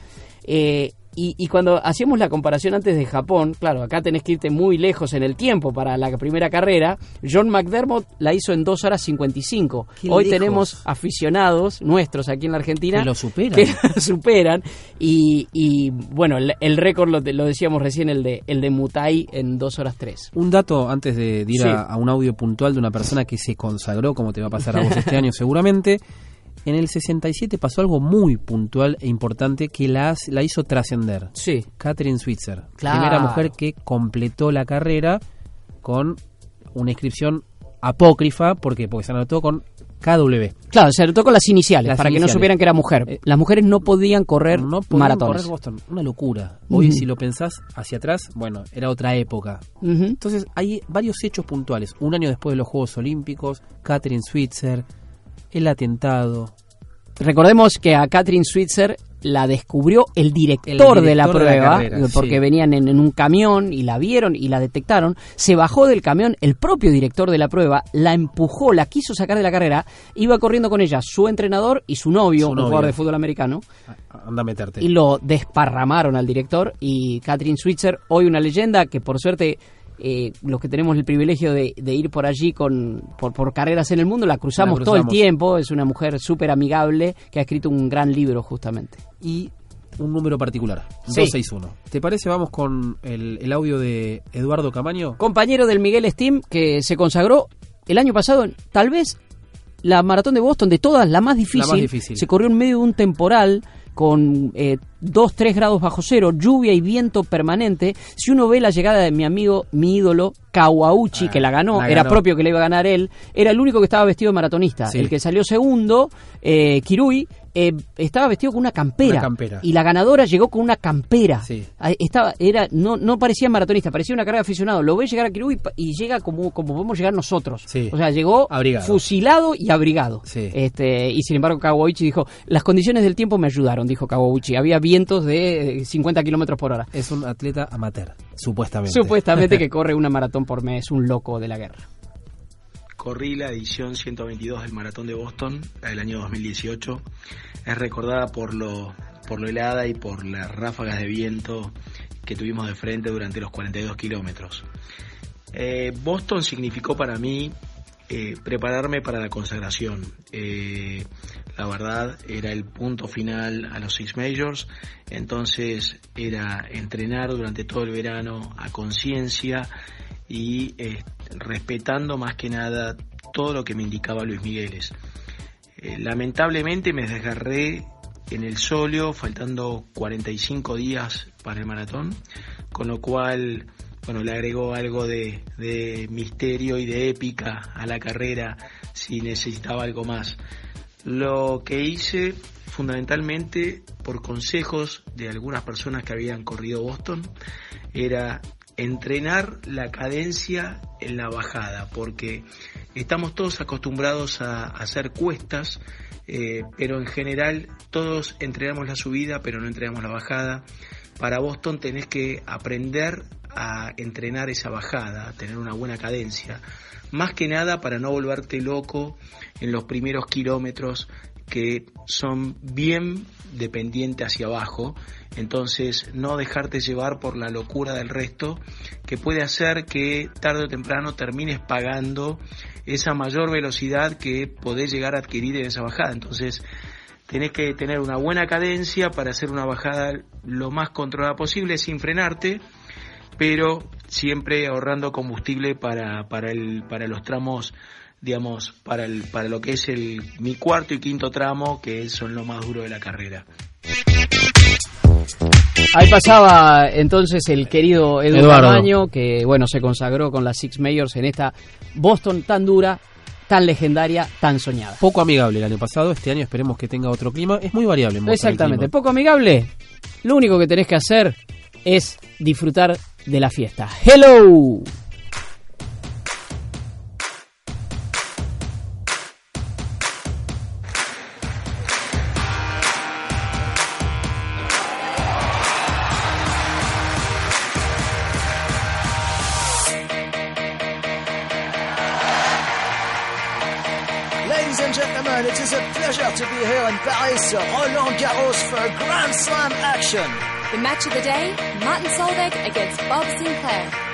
[SPEAKER 2] Eh, y, y cuando hacíamos la comparación antes de Japón, claro, acá tenés que irte muy lejos en el tiempo para la primera carrera. John McDermott la hizo en 2 horas 55.
[SPEAKER 3] Qué
[SPEAKER 2] Hoy
[SPEAKER 3] lejos.
[SPEAKER 2] tenemos aficionados nuestros aquí en la Argentina
[SPEAKER 3] Que lo superan.
[SPEAKER 2] que superan. Y, y, bueno, el, el récord lo, lo decíamos recién, el de, el de Mutai en 2 horas 3.
[SPEAKER 3] Un dato antes de, de ir
[SPEAKER 2] Sí.
[SPEAKER 3] a, a un audio puntual de una persona que se consagró, como te va a pasar a vos este año seguramente. En el 67 pasó algo muy puntual e importante que la, la hizo trascender.
[SPEAKER 2] Sí.
[SPEAKER 3] Catherine Switzer,
[SPEAKER 2] Claro.
[SPEAKER 3] primera mujer que completó la carrera con una inscripción apócrifa, ¿por qué? Porque se anotó con KW.
[SPEAKER 2] Claro, se anotó con las iniciales,
[SPEAKER 3] Las
[SPEAKER 2] para que no supieran que era mujer.
[SPEAKER 3] Eh,
[SPEAKER 2] Las mujeres no podían correr
[SPEAKER 3] no podían
[SPEAKER 2] maratones.
[SPEAKER 3] correr Boston, una locura. Hoy si lo pensás hacia atrás, bueno, era otra época. Entonces hay varios hechos puntuales. Un año después de los Juegos Olímpicos, Catherine Switzer, el atentado,
[SPEAKER 2] Recordemos que a Catherine Switzer la descubrió el director,
[SPEAKER 3] El
[SPEAKER 2] de la
[SPEAKER 3] director de la
[SPEAKER 2] prueba,
[SPEAKER 3] carrera,
[SPEAKER 2] porque
[SPEAKER 3] sí.
[SPEAKER 2] venían en, en un camión y la vieron y la detectaron. Se bajó del camión el propio director de la prueba, la empujó, la quiso sacar de la carrera, iba corriendo con ella su entrenador y su novio,
[SPEAKER 3] Su
[SPEAKER 2] un
[SPEAKER 3] novio.
[SPEAKER 2] jugador de fútbol americano,
[SPEAKER 3] a- anda a meterte.
[SPEAKER 2] y lo desparramaron al director. Y Catherine Switzer, hoy una leyenda que por suerte eh, los que tenemos el privilegio de, de ir por allí con por, por carreras en el mundo, la cruzamos,
[SPEAKER 3] La
[SPEAKER 2] todo el tiempo. Es una mujer súper amigable que ha escrito un gran libro justamente.
[SPEAKER 3] y un número particular,
[SPEAKER 2] Sí.
[SPEAKER 3] 261. ¿Te parece? Vamos con el, el audio de Eduardo Camaño.
[SPEAKER 2] Compañero del Miguel Steam que se consagró el año pasado, tal vez la maratón de Boston, de todas, la más difícil,
[SPEAKER 3] La más difícil.
[SPEAKER 2] se corrió en medio de un temporal con 2, 3 grados bajo cero, lluvia y viento permanente. Si uno ve la llegada de mi amigo, mi ídolo, Kawauchi,
[SPEAKER 3] Ah,
[SPEAKER 2] que la ganó,
[SPEAKER 3] la
[SPEAKER 2] era propio que le iba a ganar él, era el único que estaba vestido de maratonista.
[SPEAKER 3] Sí.
[SPEAKER 2] El que salió segundo, eh, Kirui, eh, estaba vestido con una campera,
[SPEAKER 3] Una campera.
[SPEAKER 2] y la ganadora llegó con una campera.
[SPEAKER 3] Sí.
[SPEAKER 2] Estaba, era, no, no parecía maratonista, parecía una carrera de aficionado. Lo ve llegar a Kirui y llega como, como podemos llegar nosotros.
[SPEAKER 3] Sí.
[SPEAKER 2] O sea, llegó
[SPEAKER 3] Abrigado.
[SPEAKER 2] fusilado y abrigado.
[SPEAKER 3] Sí.
[SPEAKER 2] Este, y sin embargo, Kawauchi dijo: Las condiciones del tiempo me ayudaron, dijo Kawauchi. Había vientos de eh, 50 kilómetros por hora.
[SPEAKER 3] Es un atleta amateur, supuestamente.
[SPEAKER 2] Supuestamente que corre una maratón por mes, un loco de la guerra.
[SPEAKER 6] Corrí la edición 122 del Maratón de Boston, la del año 2018. Es recordada por lo, por lo helada y por las ráfagas de viento que tuvimos de frente durante los 42 kilómetros. Eh, Boston significó para mí eh, prepararme para la consagración. Eh, la verdad era el punto final a los Six Majors, entonces era entrenar durante todo el verano a conciencia y eh, respetando más que nada todo lo que me indicaba Luis Migueles. Lamentablemente me desgarré en el solio, faltando 45 días para el maratón, con lo cual, bueno, le agregó algo de, misterio y de épica a la carrera si necesitaba algo más. Lo que hice fundamentalmente por consejos de algunas personas que habían corrido Boston era entrenar la cadencia en la bajada, porque estamos todos acostumbrados a, a hacer cuestas, eh, pero en general todos entrenamos la subida, pero no entrenamos la bajada. Para Boston tenés que aprender a entrenar esa bajada, a tener una buena cadencia. Más que nada para no volverte loco en los primeros kilómetros que son bien dependientes hacia abajo, entonces no dejarte llevar por la locura del resto, que puede hacer que tarde o temprano termines pagando esa mayor velocidad que podés llegar a adquirir en esa bajada. Entonces tenés que tener una buena cadencia para hacer una bajada lo más controlada posible sin frenarte, pero siempre ahorrando combustible para, para, el, para los tramos digamos, para, el, para lo que es el, mi cuarto y quinto tramo, que son lo más duro de la carrera.
[SPEAKER 2] Ahí pasaba entonces el querido Edu
[SPEAKER 3] Eduardo.
[SPEAKER 2] Camaño, que bueno, se consagró con las Six Majors en esta Boston tan dura, tan legendaria, tan soñada.
[SPEAKER 3] Poco amigable el año pasado, este año esperemos que tenga otro clima. Es muy variable en
[SPEAKER 2] Exactamente, poco amigable. Lo único que tenés que hacer es disfrutar de la fiesta. Hello.
[SPEAKER 7] Match of the day, Martin Solveig against Bob Sinclair.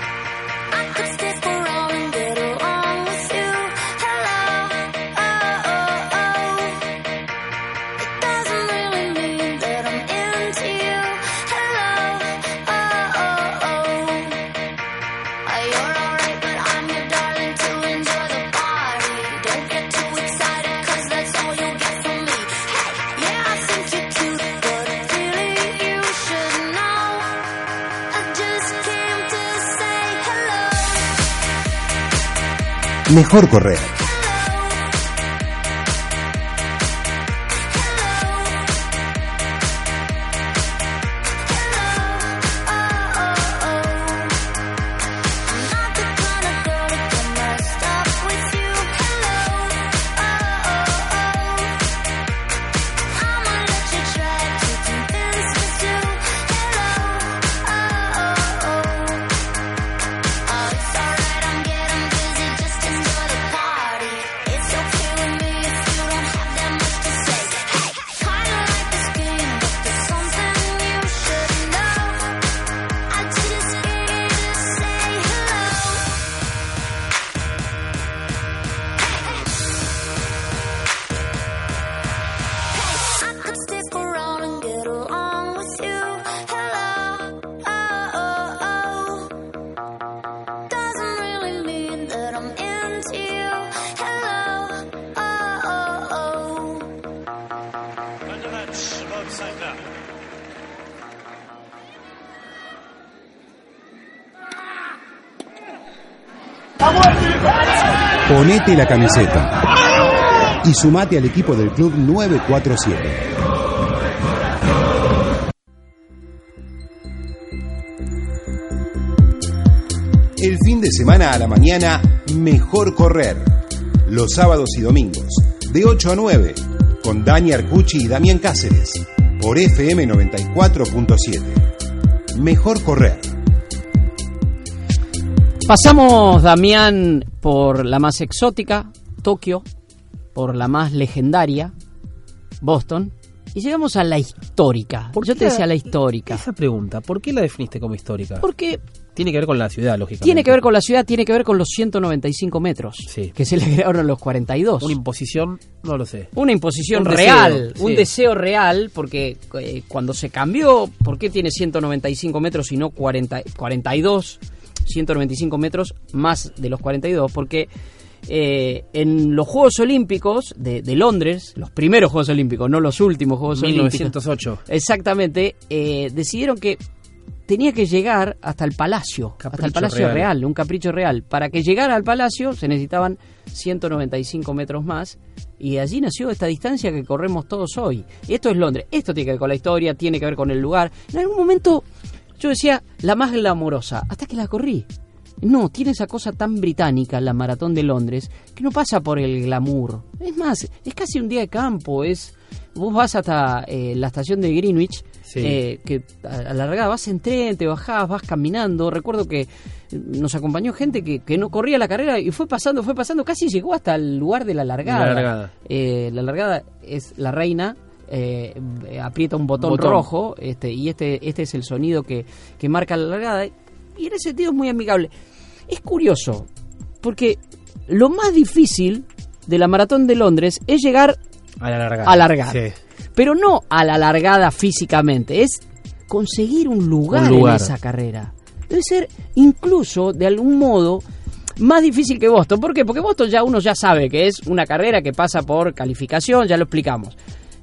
[SPEAKER 1] Mejor correr. La camiseta y sumate al equipo del Club 947. El fin de semana a la mañana, mejor correr. Los sábados y domingos, de 8 a 9, con Dani Arcucci y Damián Cáceres, por FM 94.7. Mejor correr.
[SPEAKER 2] Pasamos, Damián, por la más exótica, Tokio, por la más legendaria, Boston, y llegamos a la histórica.
[SPEAKER 3] ¿Por
[SPEAKER 2] Yo te decía la histórica.
[SPEAKER 3] Esa pregunta, ¿por qué la definiste como histórica?
[SPEAKER 2] Porque
[SPEAKER 3] Tiene que ver con la ciudad, lógicamente.
[SPEAKER 2] tiene que ver con la ciudad, tiene que ver con los 195 metros,
[SPEAKER 3] Sí.
[SPEAKER 2] que se le agregaron los 42.
[SPEAKER 3] Una imposición, no lo sé.
[SPEAKER 2] Una imposición
[SPEAKER 3] Un deseo,
[SPEAKER 2] real,
[SPEAKER 3] sí.
[SPEAKER 2] un deseo real, porque eh, cuando se cambió, ¿por qué tiene 195 metros y no 40, 42? 195 metros más de los 42, porque eh, en los Juegos Olímpicos de, de Londres, los primeros Juegos Olímpicos, no los últimos Juegos Olímpicos,
[SPEAKER 3] 1908.
[SPEAKER 2] exactamente, eh, decidieron que tenía que llegar hasta el palacio, hasta el palacio
[SPEAKER 3] real.
[SPEAKER 2] real. un capricho real. Para que llegara al palacio se necesitaban 195 metros más y allí nació esta distancia que corremos todos hoy. Esto es Londres, esto tiene que ver con la historia, tiene que ver con el lugar. En algún momento yo decía la más glamorosa, hasta que la corrí. No, tiene esa cosa tan británica, la maratón de Londres, que no pasa por el glamour. Es más, es casi un día de campo, es... Vos vas hasta eh, la estación de Greenwich,
[SPEAKER 3] Sí.
[SPEAKER 2] eh, que a la largada vas en tren, te bajás, vas caminando. Recuerdo que nos acompañó gente que, que no corría la carrera y fue pasando, fue pasando, casi llegó hasta el lugar de la largada.
[SPEAKER 3] La largada.
[SPEAKER 2] Eh, la largada es la reina. Eh, aprieta un botón,
[SPEAKER 3] Botón.
[SPEAKER 2] rojo este y este este es el sonido que, que marca la largada y en ese sentido es muy amigable es curioso porque lo más difícil de la maratón de Londres es llegar
[SPEAKER 3] A la largada.
[SPEAKER 2] a largada
[SPEAKER 3] Sí.
[SPEAKER 2] pero no a la largada físicamente, es conseguir un lugar,
[SPEAKER 3] Un lugar.
[SPEAKER 2] en esa carrera. Debe ser incluso, de algún modo, más difícil que Boston. ¿Por qué? Porque Boston ya uno ya sabe que es una carrera que pasa por calificación, ya lo explicamos.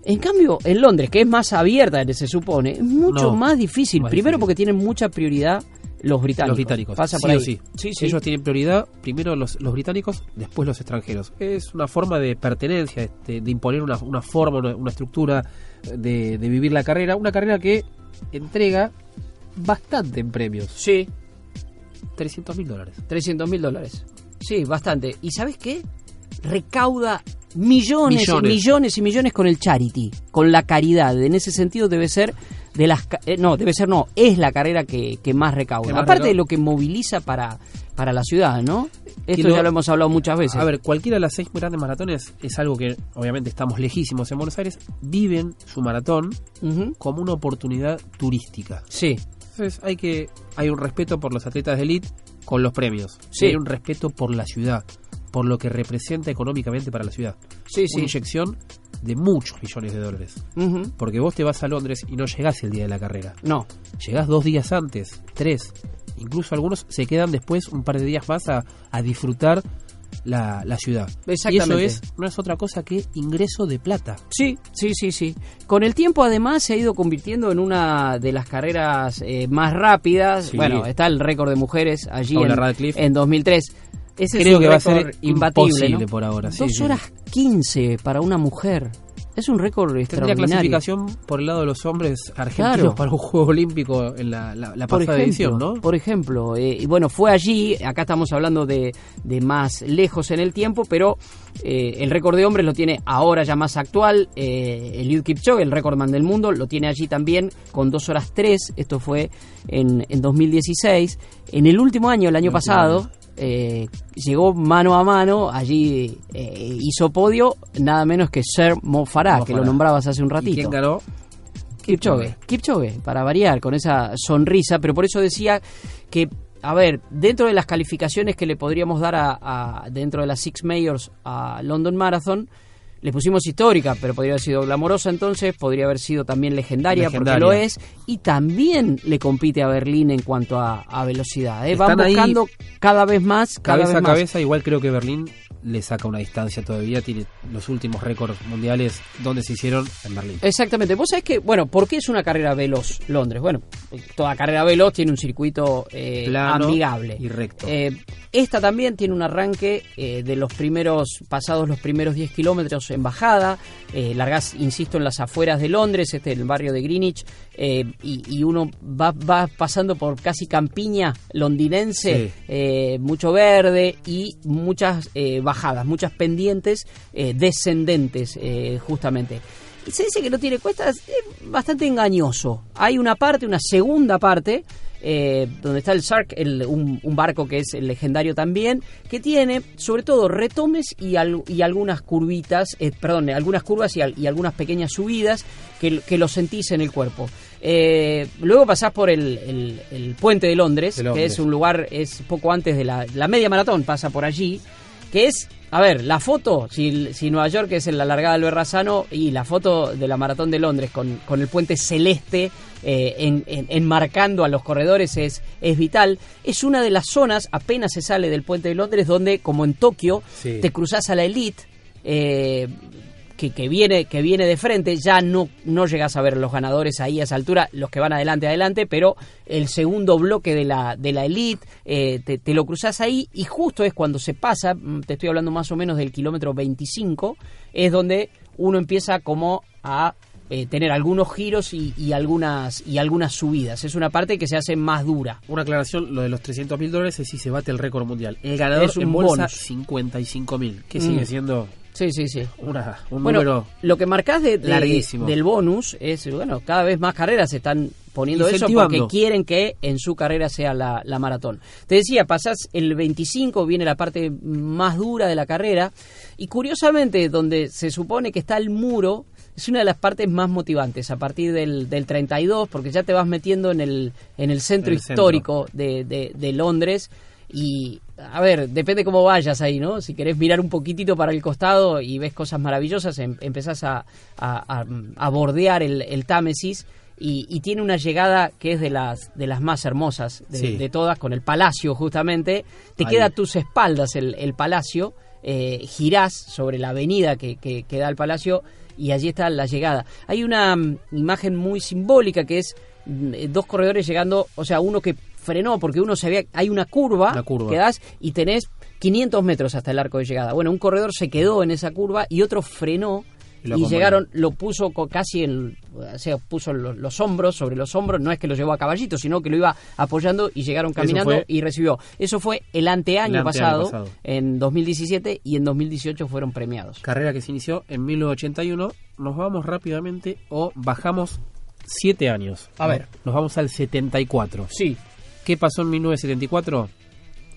[SPEAKER 2] En cambio, en Londres, que es más abierta, se supone, es mucho
[SPEAKER 3] No,
[SPEAKER 2] más difícil.
[SPEAKER 3] más
[SPEAKER 2] Primero
[SPEAKER 3] difícil.
[SPEAKER 2] porque tienen mucha prioridad los británicos.
[SPEAKER 3] Los británicos.
[SPEAKER 2] Pasa
[SPEAKER 3] sí
[SPEAKER 2] por ahí.
[SPEAKER 3] o sí.
[SPEAKER 2] Sí, sí.
[SPEAKER 3] Ellos tienen prioridad, primero los, los británicos, después los extranjeros. Es una forma de pertenencia, este, de imponer una, una forma, una, una estructura de, de vivir la carrera. Una carrera que entrega bastante en premios.
[SPEAKER 2] Sí,
[SPEAKER 3] 300 mil dólares.
[SPEAKER 2] 300 mil dólares. Sí, bastante. ¿Y sabes qué? Recauda millones,
[SPEAKER 3] Millones.
[SPEAKER 2] millones y millones con el charity, con la caridad. En ese sentido debe ser de las... ca- eh, no, debe ser no, es la carrera que, que más recauda.
[SPEAKER 3] Que más
[SPEAKER 2] Aparte
[SPEAKER 3] recauda.
[SPEAKER 2] de lo que moviliza para, para la ciudad, ¿no? Esto
[SPEAKER 3] lo-
[SPEAKER 2] ya lo hemos hablado muchas veces.
[SPEAKER 3] A ver, cualquiera de las seis grandes maratones es algo que obviamente estamos lejísimos en Buenos Aires, viven su maratón como una oportunidad turística.
[SPEAKER 2] Sí,
[SPEAKER 3] Entonces hay que hay un respeto por los atletas de elite con los premios.
[SPEAKER 2] Sí.
[SPEAKER 3] Y hay un respeto por la ciudad, por lo que representa económicamente para la ciudad.
[SPEAKER 2] sí, sí.
[SPEAKER 3] Una inyección de muchos millones de dólares. Porque vos te vas a Londres y no llegás el día de la carrera.
[SPEAKER 2] No,
[SPEAKER 3] Llegás dos días antes, tres. Incluso algunos se quedan después un par de días más a, a disfrutar la, la ciudad.
[SPEAKER 2] Exactamente.
[SPEAKER 3] Y eso es, no es otra cosa que ingreso de plata.
[SPEAKER 2] Sí, sí, sí, sí. Con el tiempo además se ha ido convirtiendo en una de las carreras eh, más rápidas.
[SPEAKER 3] Sí.
[SPEAKER 2] Bueno, está el récord de mujeres allí en, en 2003. Ese es
[SPEAKER 3] creo que va a ser
[SPEAKER 2] imbatible,
[SPEAKER 3] imposible
[SPEAKER 2] ¿no?
[SPEAKER 3] por ahora.
[SPEAKER 2] Dos
[SPEAKER 3] sí.
[SPEAKER 2] horas 15 para una mujer. Es un récord extraordinario.
[SPEAKER 3] clasificación por el lado de los hombres argentinos
[SPEAKER 2] Claro.
[SPEAKER 3] para un juego olímpico en la, la, la pasada
[SPEAKER 2] ejemplo,
[SPEAKER 3] edición, ¿no?
[SPEAKER 2] Por ejemplo, eh, y bueno, fue allí, acá estamos hablando de, de más lejos en el tiempo, pero eh, el récord de hombres lo tiene ahora ya más actual, eh, Eliud Kipchoge, el récordman del mundo, lo tiene allí también con 2 horas 3, esto fue en, en 2016. En el último año, el año pasado, eh, llegó mano a mano, allí eh, hizo podio, nada menos que Sir Mo Farah,
[SPEAKER 3] Mo
[SPEAKER 2] que lo nombrabas hace un
[SPEAKER 3] ¿Y
[SPEAKER 2] ratito.
[SPEAKER 3] quién ganó?
[SPEAKER 2] Kipchoge, Kipchoge, para variar, con esa sonrisa, pero por eso decía que, a ver, dentro de las calificaciones que le podríamos dar a, a- dentro de las Six Majors a London Marathon, le pusimos histórica, pero podría haber sido glamorosa entonces, podría haber sido también legendaria,
[SPEAKER 3] Legendaria.
[SPEAKER 2] porque lo es, y también le compite a Berlín en cuanto a, a velocidad. ¿eh? Van buscando cada vez más, cada
[SPEAKER 3] Cabeza
[SPEAKER 2] vez
[SPEAKER 3] a
[SPEAKER 2] más.
[SPEAKER 3] cabeza, igual creo que Berlín le saca una distancia todavía, tiene los últimos récords mundiales donde se hicieron en Berlín.
[SPEAKER 2] Exactamente. Vos sabés que, bueno, ¿por qué es una carrera veloz Londres? Bueno, toda carrera veloz tiene un circuito eh,
[SPEAKER 3] Plano
[SPEAKER 2] amigable.
[SPEAKER 3] y recto.
[SPEAKER 2] Eh, esta también tiene un arranque eh, de los primeros, pasados los primeros 10 kilómetros en bajada. Eh, largás, insisto, en las afueras de Londres, este el barrio de Greenwich, eh, y, y uno va, va pasando por casi campiña londinense,
[SPEAKER 3] Sí.
[SPEAKER 2] eh, mucho verde y muchas eh, bajadas, muchas pendientes descendentes, justamente. Y se dice que no tiene cuestas, es bastante engañoso. Hay una parte, una segunda parte, eh, donde está el Sark, el- un, un barco que es legendario también, que tiene sobre todo retomes y, al- y algunas curvitas, eh, perdón, algunas curvas y, al- y algunas pequeñas subidas que, que lo sentís en el cuerpo. Eh, luego pasás por el, el- el puente de Londres,
[SPEAKER 3] De
[SPEAKER 2] que es un lugar, es poco antes de la, la media maratón, pasa por allí, que es, a ver, la foto, si, si Nueva York es en la largada del Berrazano y la foto de la maratón de Londres con, con el puente celeste eh, en- en- enmarcando a los corredores es, es vital. Es una de las zonas, apenas se sale del puente de Londres, donde, como en Tokio,
[SPEAKER 3] Sí.
[SPEAKER 2] te cruzas a la elite. eh, que, que viene que viene de frente ya no no llegas a ver los ganadores ahí a esa altura los que van adelante adelante pero el segundo bloque de la de la elite eh, te, te lo cruzas ahí y justo es cuando se pasa mm, te estoy hablando más o menos del kilómetro 25 es donde uno empieza como a eh, tener algunos giros y, y algunas y algunas subidas es una parte que se hace más dura
[SPEAKER 3] Una aclaración, lo de los 300 mil dólares es si se bate el récord mundial. El ganador
[SPEAKER 2] Es un
[SPEAKER 3] en bolsa,
[SPEAKER 2] bonus.
[SPEAKER 3] 55 mil, que
[SPEAKER 2] Mm.
[SPEAKER 3] sigue siendo
[SPEAKER 2] sí sí sí
[SPEAKER 3] una, un
[SPEAKER 2] bueno,
[SPEAKER 3] número...
[SPEAKER 2] lo que marcás de, de-
[SPEAKER 3] larguísimo.
[SPEAKER 2] del bonus es, bueno, cada vez más carreras se están poniendo eso porque quieren que en su carrera sea la, la maratón. Te decía, pasás el 25, viene la parte más dura de la carrera, y curiosamente, donde se supone que está el muro, es una de las partes más motivantes, a partir del, del 32, porque ya te vas metiendo en el, en el centro histórico de, de- de Londres, y a ver, depende cómo vayas ahí, ¿no? Si querés mirar un poquitito para el costado y ves cosas maravillosas, em- empezás a, a- a- a bordear el, el Támesis y, y tiene una llegada que es de las, de las más hermosas de,
[SPEAKER 3] Sí.
[SPEAKER 2] de todas, con el palacio justamente. Te
[SPEAKER 3] Ahí.
[SPEAKER 2] queda a tus espaldas el, el palacio, eh, girás sobre la avenida que, que, que da al palacio y allí está la llegada. Hay una mm, imagen muy simbólica que es mm, eh, dos corredores llegando, o sea, uno que frenó porque uno se había, hay una curva, que das y tenés 500 metros hasta el arco de llegada. Bueno, un corredor se quedó en esa curva y otro frenó
[SPEAKER 3] Y
[SPEAKER 2] llegaron, lo puso casi en, o sea, puso lo- los, hombros sobre los hombros, no es que lo llevó a caballito, sino que lo iba apoyando y llegaron caminando
[SPEAKER 3] fue-
[SPEAKER 2] y recibió. Eso fue el anteaño,
[SPEAKER 3] El anteaño
[SPEAKER 2] pasado,
[SPEAKER 3] pasado.
[SPEAKER 2] en 2017 y en 2018 fueron premiados.
[SPEAKER 3] Carrera que se inició en 1981. Nos vamos rápidamente o bajamos 7 años.
[SPEAKER 2] A ver.
[SPEAKER 3] Nos vamos al 74.
[SPEAKER 2] Sí,
[SPEAKER 3] ¿Qué pasó en 1974?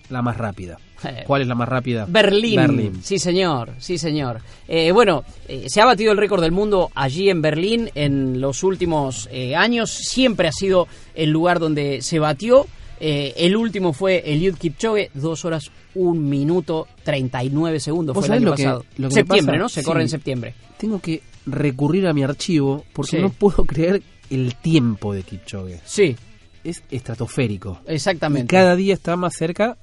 [SPEAKER 3] La más rápida.
[SPEAKER 2] Eh,
[SPEAKER 3] ¿Cuál es la más rápida?
[SPEAKER 2] Berlín.
[SPEAKER 3] Berlín.
[SPEAKER 2] Sí, señor, sí, señor. Eh, bueno, eh, se ha batido el récord del mundo allí en Berlín en los últimos eh, años. Siempre ha sido el lugar donde se batió. El último fue Eliud Kipchoge, dos horas, un minuto, 39 segundos.
[SPEAKER 3] ¿Vos
[SPEAKER 2] Fue el año
[SPEAKER 3] lo que-
[SPEAKER 2] pasado.
[SPEAKER 3] lo que
[SPEAKER 2] septiembre? ¿no? Se
[SPEAKER 3] Sí.
[SPEAKER 2] corre en septiembre.
[SPEAKER 3] Tengo que recurrir a mi archivo porque
[SPEAKER 2] Sí.
[SPEAKER 3] no puedo creer el tiempo de Kipchoge.
[SPEAKER 2] Sí,
[SPEAKER 3] Es estratosférico.
[SPEAKER 2] exactamente.
[SPEAKER 3] Y cada día está más cerca.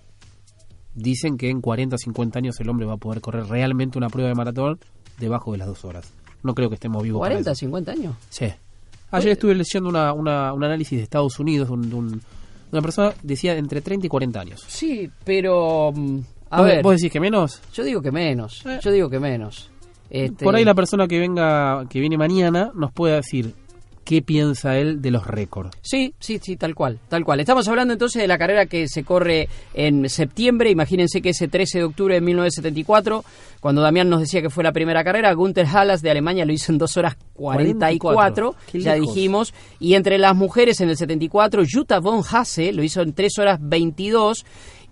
[SPEAKER 3] Dicen que en 40 o 50 años el hombre va a poder correr realmente una prueba de maratón debajo de las dos horas. No creo que estemos vivos. para
[SPEAKER 2] 40,
[SPEAKER 3] eso.
[SPEAKER 2] 50 años.
[SPEAKER 3] Sí. Ayer estuve leyendo una, una- un análisis de Estados Unidos un- un- una persona decía entre 30 y 40 años.
[SPEAKER 2] Sí, pero mm, A
[SPEAKER 3] ¿Vos,
[SPEAKER 2] ver,
[SPEAKER 3] vos decís que menos?
[SPEAKER 2] yo digo que menos.
[SPEAKER 3] Eh.
[SPEAKER 2] Yo digo que menos. Este,
[SPEAKER 3] Por ahí la persona que venga, que viene mañana, nos puede decir qué piensa él de los récords.
[SPEAKER 2] Sí, sí, sí, tal cual, tal cual. Estamos hablando entonces de la carrera que se corre en septiembre. Imagínense que ese 13 de octubre de 1974, cuando Damián nos decía que fue la primera carrera, Gunther Hallas de Alemania lo hizo en 2 horas 44,
[SPEAKER 3] 44, qué
[SPEAKER 2] ya dijimos. Y entre las mujeres en el 74, Jutta von Hasse lo hizo en 3 horas 22.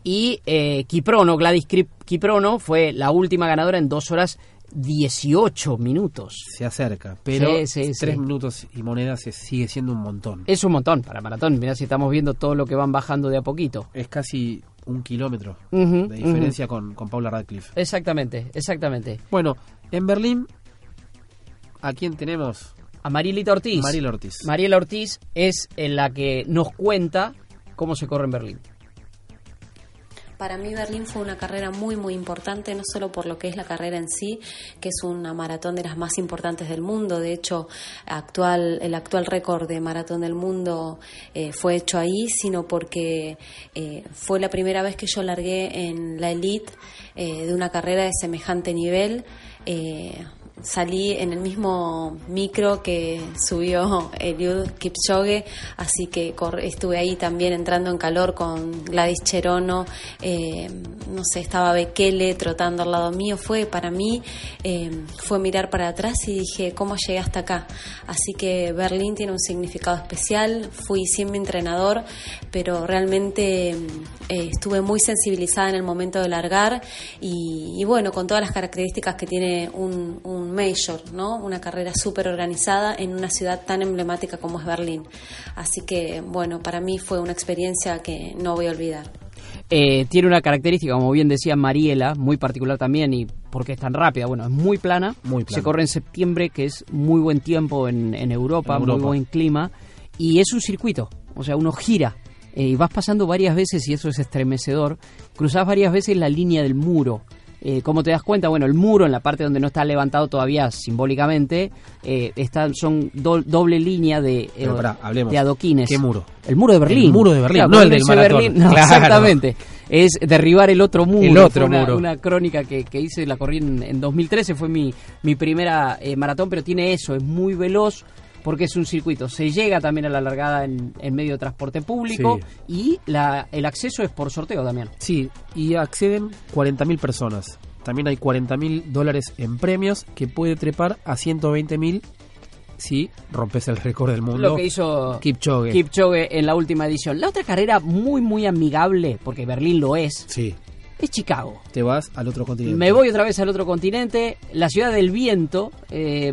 [SPEAKER 2] Y eh, Kiprono, Gladys Kiprono, fue la última ganadora en 2 horas 18 minutos.
[SPEAKER 3] Se acerca, pero
[SPEAKER 2] Sí, sí,
[SPEAKER 3] tres
[SPEAKER 2] sí.
[SPEAKER 3] minutos y monedas se- sigue siendo un montón.
[SPEAKER 2] Es un montón para maratón. Mirá si estamos viendo todo lo que van bajando de a poquito.
[SPEAKER 3] Es casi un kilómetro de diferencia con, con Paula Radcliffe.
[SPEAKER 2] Exactamente, exactamente.
[SPEAKER 3] Bueno, en Berlín, ¿a quién tenemos?
[SPEAKER 2] A Marielita Ortiz.
[SPEAKER 3] Mariela Ortiz.
[SPEAKER 2] Mariela Ortiz es en la que nos cuenta cómo se corre en Berlín.
[SPEAKER 8] Para mí Berlín fue una carrera muy muy importante, no solo por lo que es la carrera en sí, que es una maratón de las más importantes del mundo. De hecho, actual, el actual récord de maratón del mundo eh, fue hecho ahí, sino porque eh, fue la primera vez que yo largué en la elite eh, de una carrera de semejante nivel. Salí en el mismo micro que subió Eliud Kipchoge, así que estuve ahí también entrando en calor con Gladys Cherono, eh, no sé, estaba Bekele trotando al lado mío, fue para mí, eh, fue mirar para atrás y dije, ¿cómo llegué hasta acá? Así que Berlín tiene un significado especial, fui sin mi entrenador, pero realmente eh, estuve muy sensibilizada en el momento de largar y, y bueno, con todas las características que tiene un major, ¿no? Una carrera súper organizada en una ciudad tan emblemática como es Berlín. Así que bueno, para mí fue una experiencia que no voy a olvidar.
[SPEAKER 2] Eh, tiene una característica, como bien decía Mariela, muy particular también, y porque es tan rápida. Bueno, es muy plana.
[SPEAKER 3] Muy plana.
[SPEAKER 2] Se corre en septiembre, que es muy buen tiempo en, en Europa,
[SPEAKER 3] En Europa.
[SPEAKER 2] muy buen clima. Y es un circuito, o sea, uno gira. eh, y vas pasando varias veces, y eso es estremecedor. Cruzás varias veces la línea del muro. Eh, como te das cuenta, bueno, el muro en la parte donde no está levantado todavía simbólicamente, eh, están, son do- doble línea de, eh,
[SPEAKER 3] pará,
[SPEAKER 2] de adoquines.
[SPEAKER 3] ¿Qué muro?
[SPEAKER 2] El muro de Berlín.
[SPEAKER 3] El muro de Berlín,
[SPEAKER 2] Claro,
[SPEAKER 3] no el del maratón.
[SPEAKER 2] Berlín, no,
[SPEAKER 3] Claro.
[SPEAKER 2] Exactamente. Es derribar el otro muro.
[SPEAKER 3] El otro
[SPEAKER 2] una,
[SPEAKER 3] muro.
[SPEAKER 2] Una crónica que, que hice, la corrí en, en 2013, fue mi, mi primera eh, maratón, pero tiene eso, es muy veloz porque es un circuito. Se llega también a la largada en, en medio de transporte público y la, el acceso es por sorteo también.
[SPEAKER 3] Sí, y acceden 40.000 personas. También hay 40.000 dólares en premios que puede trepar a 120.000 si rompes el récord del mundo.
[SPEAKER 2] Lo que hizo
[SPEAKER 3] Kipchoge.
[SPEAKER 2] Kipchoge en la última edición. La otra carrera muy, muy amigable, porque Berlín lo es,
[SPEAKER 3] Sí,
[SPEAKER 2] es Chicago.
[SPEAKER 3] te vas al otro continente.
[SPEAKER 2] Me voy otra vez al otro continente, la ciudad del viento. eh,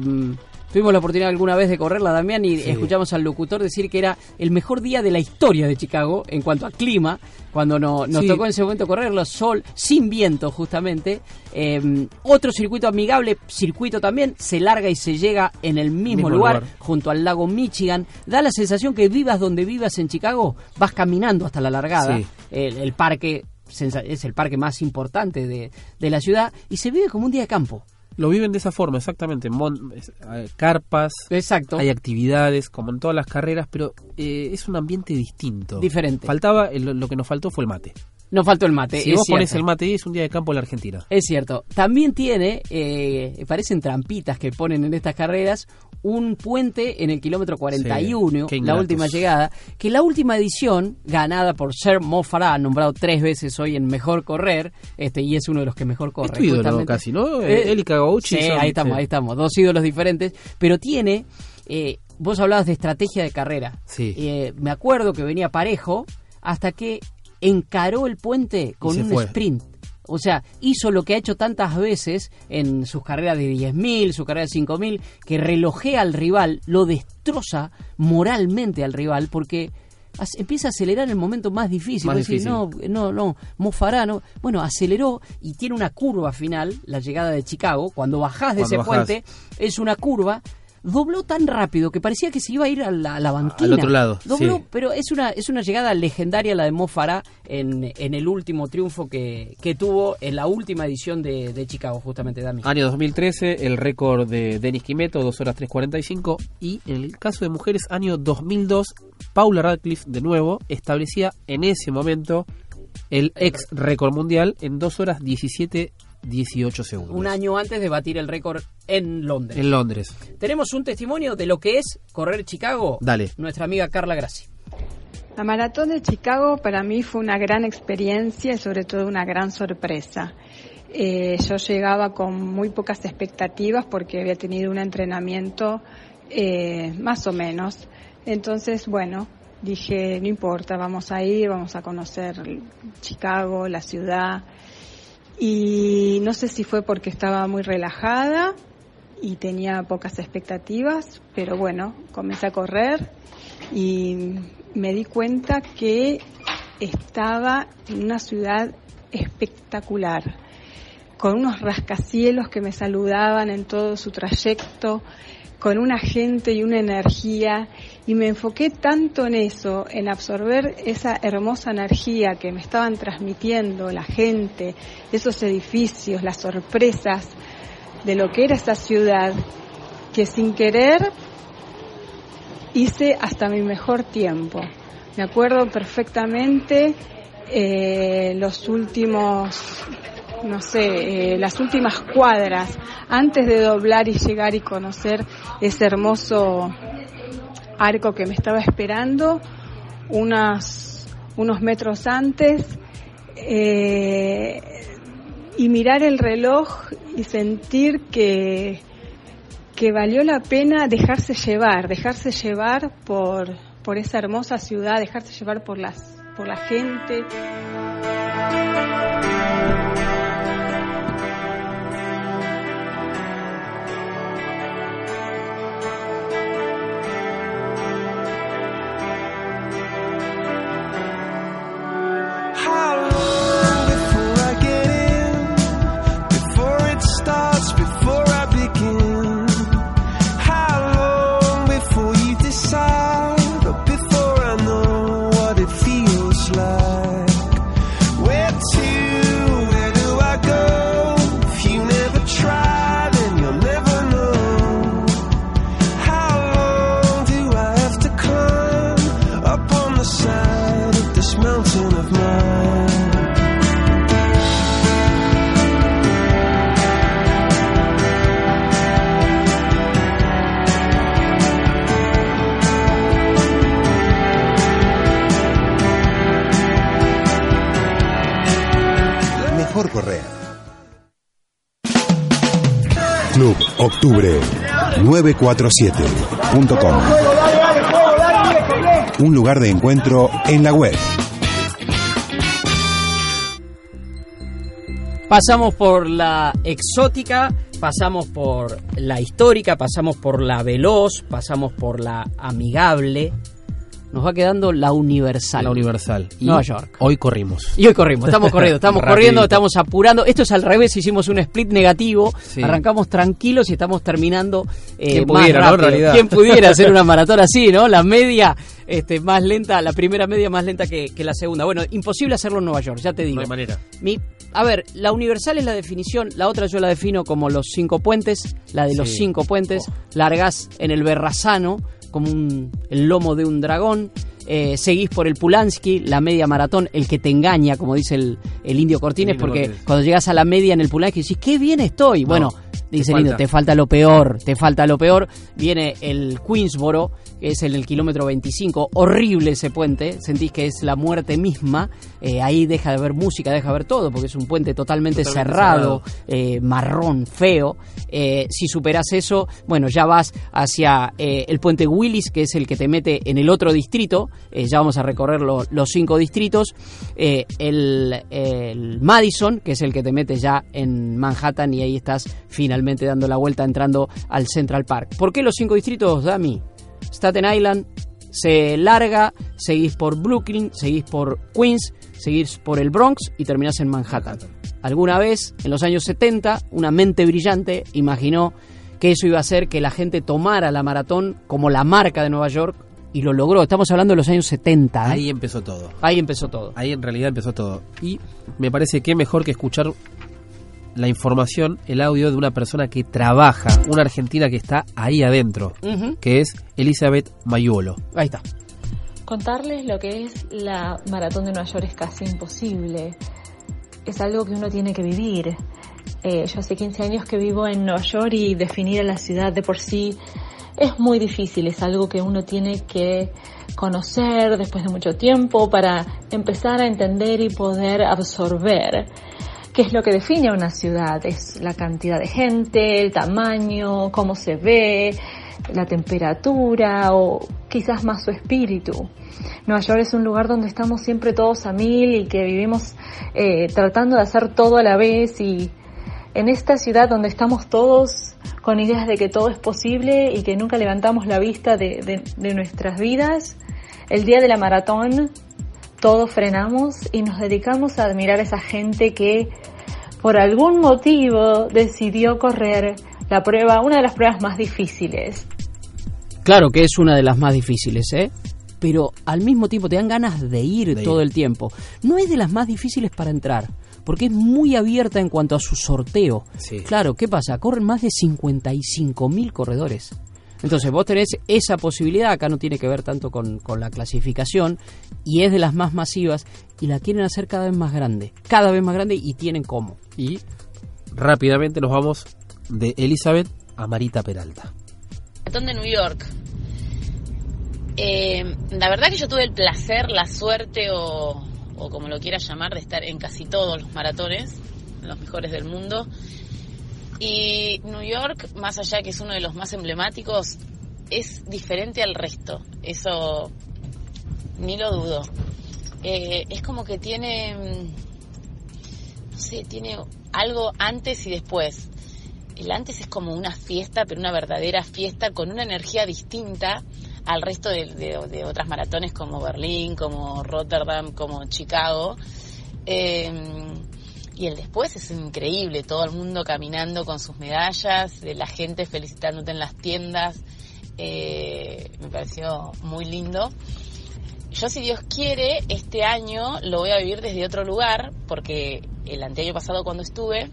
[SPEAKER 2] tuvimos la oportunidad alguna vez de correrla, Damián, y
[SPEAKER 3] Sí.
[SPEAKER 2] escuchamos al locutor decir que era el mejor día de la historia de Chicago en cuanto a clima, cuando no- nos
[SPEAKER 3] Sí.
[SPEAKER 2] tocó en ese momento correrlo, sol, sin viento justamente. Eh, otro circuito amigable, circuito también, se larga y se llega en el mismo,
[SPEAKER 3] Mismo
[SPEAKER 2] lugar,
[SPEAKER 3] lugar.
[SPEAKER 2] junto al lago Michigan. Da la sensación que vivas donde vivas en Chicago, vas caminando hasta la largada.
[SPEAKER 3] Sí.
[SPEAKER 2] El, el parque es el parque más importante de, de la ciudad y se vive como un día de campo.
[SPEAKER 3] Lo viven de esa forma, exactamente. Mon- eh, carpas,
[SPEAKER 2] Exacto.
[SPEAKER 3] hay actividades, como en todas las carreras, pero eh, es un ambiente distinto.
[SPEAKER 2] Diferente.
[SPEAKER 3] Faltaba, el- lo que nos faltó fue el mate.
[SPEAKER 2] No faltó el mate.
[SPEAKER 3] si
[SPEAKER 2] es
[SPEAKER 3] vos
[SPEAKER 2] cierto.
[SPEAKER 3] pones el mate es un día de campo en la Argentina.
[SPEAKER 2] Es cierto. También tiene, eh, parecen trampitas que ponen en estas carreras, un puente en el kilómetro 41,
[SPEAKER 3] qué
[SPEAKER 2] la última llegada, que la última edición, ganada por Sir Mo Farah, nombrado tres veces hoy en Mejor Correr, este y es uno de los que mejor corre.
[SPEAKER 3] Es tu ídolo casi, ¿no? Él y Kagauchi
[SPEAKER 2] Sí,
[SPEAKER 3] son-
[SPEAKER 2] ahí estamos,
[SPEAKER 3] sí.
[SPEAKER 2] ahí estamos. Dos ídolos diferentes, pero tiene... eh, vos hablabas de estrategia de carrera.
[SPEAKER 3] Sí.
[SPEAKER 2] Eh, me acuerdo que venía parejo hasta que encaró el puente con un
[SPEAKER 3] fue.
[SPEAKER 2] sprint. O sea, hizo lo que ha hecho tantas veces en sus carreras de 10.000, su carrera de 5.000, que relojea al rival, lo destroza moralmente al rival, porque empieza a acelerar en el momento más difícil.
[SPEAKER 3] Más
[SPEAKER 2] decís,
[SPEAKER 3] difícil.
[SPEAKER 2] no, no, no, Mo Farah no. Bueno, aceleró y tiene una curva final, la llegada de Chicago. Cuando bajás de
[SPEAKER 3] Cuando
[SPEAKER 2] ese
[SPEAKER 3] bajás.
[SPEAKER 2] puente, es una curva. Dobló tan rápido que parecía que se iba a ir a la, a la banquina.
[SPEAKER 3] Al otro lado,
[SPEAKER 2] Dobló,
[SPEAKER 3] sí.
[SPEAKER 2] pero es una, es una llegada legendaria la de Mo Farah en, en el último triunfo que, que tuvo en la última edición de, de Chicago, justamente, Dami.
[SPEAKER 3] Año 2013, el récord de Denis Quimeto, 2 horas 3.45. Y en el caso de mujeres, año 2002, Paula Radcliffe, de nuevo, establecía en ese momento el ex récord mundial en 2 horas 17 18 segundos.
[SPEAKER 2] Un año antes de batir el récord en Londres.
[SPEAKER 3] En Londres.
[SPEAKER 2] Tenemos un testimonio de lo que es correr Chicago.
[SPEAKER 3] Dale.
[SPEAKER 2] Nuestra amiga Carla Grassi.
[SPEAKER 9] La maratón de Chicago para mí fue una gran experiencia y sobre todo una gran sorpresa. Eh, yo llegaba con muy pocas expectativas porque había tenido un entrenamiento eh, más o menos. Entonces, bueno, dije, no importa, vamos a ir, vamos a conocer Chicago, la ciudad. Y no sé si fue porque estaba muy relajada y tenía pocas expectativas, pero bueno, comencé a correr y me di cuenta que estaba en una ciudad espectacular, con unos rascacielos que me saludaban en todo su trayecto, con una gente y una energía, y me enfoqué tanto en eso, en absorber esa hermosa energía que me estaban transmitiendo la gente, esos edificios, las sorpresas de lo que era esa ciudad, que sin querer hice hasta mi mejor tiempo. Me acuerdo perfectamente eh, los últimos, no sé, eh, las últimas cuadras antes de doblar y llegar y conocer ese hermoso arco que me estaba esperando, unos metros antes, eh, y mirar el reloj y sentir que, que valió la pena dejarse llevar, dejarse llevar por, por esa hermosa ciudad, dejarse llevar por las por la gente.
[SPEAKER 1] 947.com Un lugar de encuentro en la web.
[SPEAKER 2] Pasamos por la exótica, pasamos por la histórica, pasamos por la veloz, pasamos por la amigable. Nos va quedando la universal.
[SPEAKER 3] La Universal. Y
[SPEAKER 2] Nueva York.
[SPEAKER 3] Hoy corrimos.
[SPEAKER 2] Y hoy corrimos, estamos corriendo, estamos corriendo, estamos apurando. Esto es al revés, hicimos un split negativo,
[SPEAKER 3] Sí.
[SPEAKER 2] arrancamos tranquilos y estamos terminando eh,
[SPEAKER 3] ¿Quién pudiera,
[SPEAKER 2] rápido. ¿Quién pudiera hacer una maratón así, no? La media este, más lenta, la primera media más lenta que, que la segunda. Bueno, imposible hacerlo en Nueva York, ya te digo.
[SPEAKER 3] No hay manera.
[SPEAKER 2] Mi, a ver, la universal es la definición, la otra yo la defino como los cinco puentes, la de los cinco puentes, largás en el Berrazano como un, el lomo de un dragón, eh, seguís por el Pulansky, la media maratón, el que te engaña, como dice el, el indio Cortines,
[SPEAKER 3] El
[SPEAKER 2] porque cuando llegas a la media en el Pulansky decís, qué bien estoy. bueno, dice el indio, te falta lo peor, te falta lo peor. Viene el Queensboro, que es en el kilómetro 25, horrible ese puente, sentís que es la muerte misma, eh, ahí deja de haber música, deja de ver todo, porque es un puente totalmente,
[SPEAKER 3] Totalmente
[SPEAKER 2] cerrado, eh, marrón, feo. Si superas eso, bueno, ya vas hacia el puente Willis, que es el que te mete en el otro distrito, eh, ya vamos a recorrer lo- los cinco distritos, eh, el, el Madison, que es el que te mete ya en Manhattan y ahí estás finalmente dando la vuelta entrando al Central Park. ¿Por qué los cinco distritos, Dami? Staten Island se larga, seguís por Brooklyn, seguís por Queens, seguís por el Bronx y terminás en Manhattan. Alguna vez, en los años 70, una mente brillante imaginó que eso iba a hacer que la gente tomara la maratón como la marca de Nueva York y lo logró. Estamos hablando de los años 70. ¿eh?
[SPEAKER 3] Ahí empezó todo.
[SPEAKER 2] Ahí empezó todo.
[SPEAKER 3] Ahí en realidad empezó todo. Y me parece que mejor que escuchar la información, el audio de una persona que trabaja, una argentina que está ahí adentro, que es Elizabeth Mayuolo.
[SPEAKER 2] Ahí está.
[SPEAKER 10] Contarles lo que es la maratón de Nueva York es casi imposible. Es algo que uno tiene que vivir. Eh, yo hace 15 años que vivo en Nueva York y definir a la ciudad de por sí es muy difícil. Es algo que uno tiene que conocer después de mucho tiempo para empezar a entender y poder absorber qué es lo que define una ciudad. Es la cantidad de gente, el tamaño, cómo se ve, la temperatura o quizás más su espíritu. Nueva York es un lugar donde estamos siempre todos a mil y que vivimos eh, tratando de hacer todo a la vez y en esta ciudad donde estamos todos con ideas de que todo es posible y que nunca levantamos la vista de, de- de nuestras vidas, el día de la maratón todos frenamos y nos dedicamos a admirar a esa gente que por algún motivo decidió correr la prueba, una de las pruebas más difíciles.
[SPEAKER 2] Claro que es una de las más difíciles, ¿eh? Pero al mismo tiempo te dan ganas de ir
[SPEAKER 3] De
[SPEAKER 2] todo
[SPEAKER 3] ir.
[SPEAKER 2] el tiempo. No es de las más difíciles para entrar, porque es muy abierta en cuanto a su sorteo.
[SPEAKER 3] Sí.
[SPEAKER 2] Claro, ¿qué pasa? Corren más de 55 mil corredores. Entonces vos tenés esa posibilidad, acá no tiene que ver tanto con, con la clasificación, y es de las más masivas, y la quieren hacer cada vez más grande, cada vez más grande, y tienen cómo.
[SPEAKER 3] Y rápidamente nos vamos de Elizabeth a Marita Peralta.
[SPEAKER 11] Maratón de New York. Eh, la verdad que yo tuve el placer, la suerte o, o como lo quieras llamar, de estar en casi todos los maratones, los mejores del mundo. Y New York, más allá que es uno de los más emblemáticos, es diferente al resto. Eso ni lo dudo. Eh, es como que tiene, mm, no sé, tiene algo antes y después. El antes es como una fiesta, pero una verdadera fiesta con una energía distinta al resto de, otras maratones como Berlín, como Rotterdam, como Chicago. Eh, y el después es increíble, todo el mundo caminando con sus medallas, de la gente felicitándote en las tiendas. Eh, me pareció muy lindo. Yo, si Dios quiere, este año lo voy a vivir desde otro lugar, porque el anteaño pasado cuando estuve,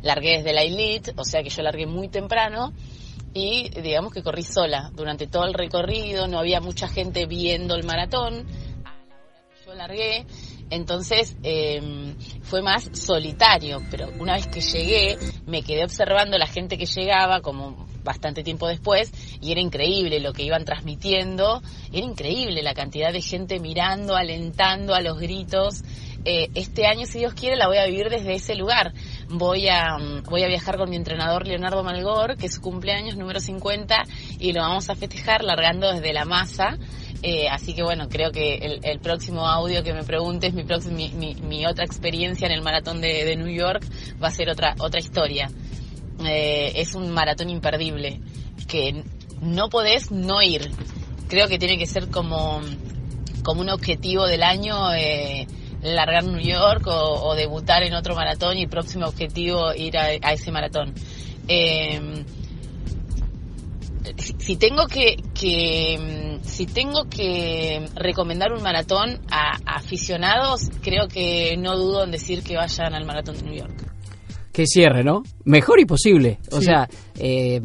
[SPEAKER 11] largué desde la elite, o sea que yo largué muy temprano y digamos que corrí sola durante todo el recorrido, no había mucha gente viendo el maratón a la hora que yo largué, entonces eh, fue más solitario, pero una vez que llegué me quedé observando la gente que llegaba como bastante tiempo después y era increíble lo que iban transmitiendo, era increíble la cantidad de gente mirando, alentando a los gritos. Eh, este año, si Dios quiere, la voy a vivir desde ese lugar. Voy a, mm, voy a viajar con mi entrenador Leonardo Malgor, que es su cumpleaños número 50, y lo vamos a festejar largando desde la masa. Eh, así que bueno, creo que el, próximo audio que me preguntes, mi, próximo, mi, otra experiencia en el maratón de, de New York va a ser otra, otra historia. Eh, es un maratón imperdible, que no podés no ir. Creo que tiene que ser como, como un objetivo del año largar New York o, o debutar en otro maratón y próximo objetivo ir a, a ese maratón. Eh, si, si tengo que, que, si tengo que recomendar un maratón a, a aficionados, creo que no dudo en decir que vayan al maratón de New York.
[SPEAKER 2] Que cierre, ¿no? Mejor y posible. O
[SPEAKER 11] Sí.
[SPEAKER 2] sea, eh,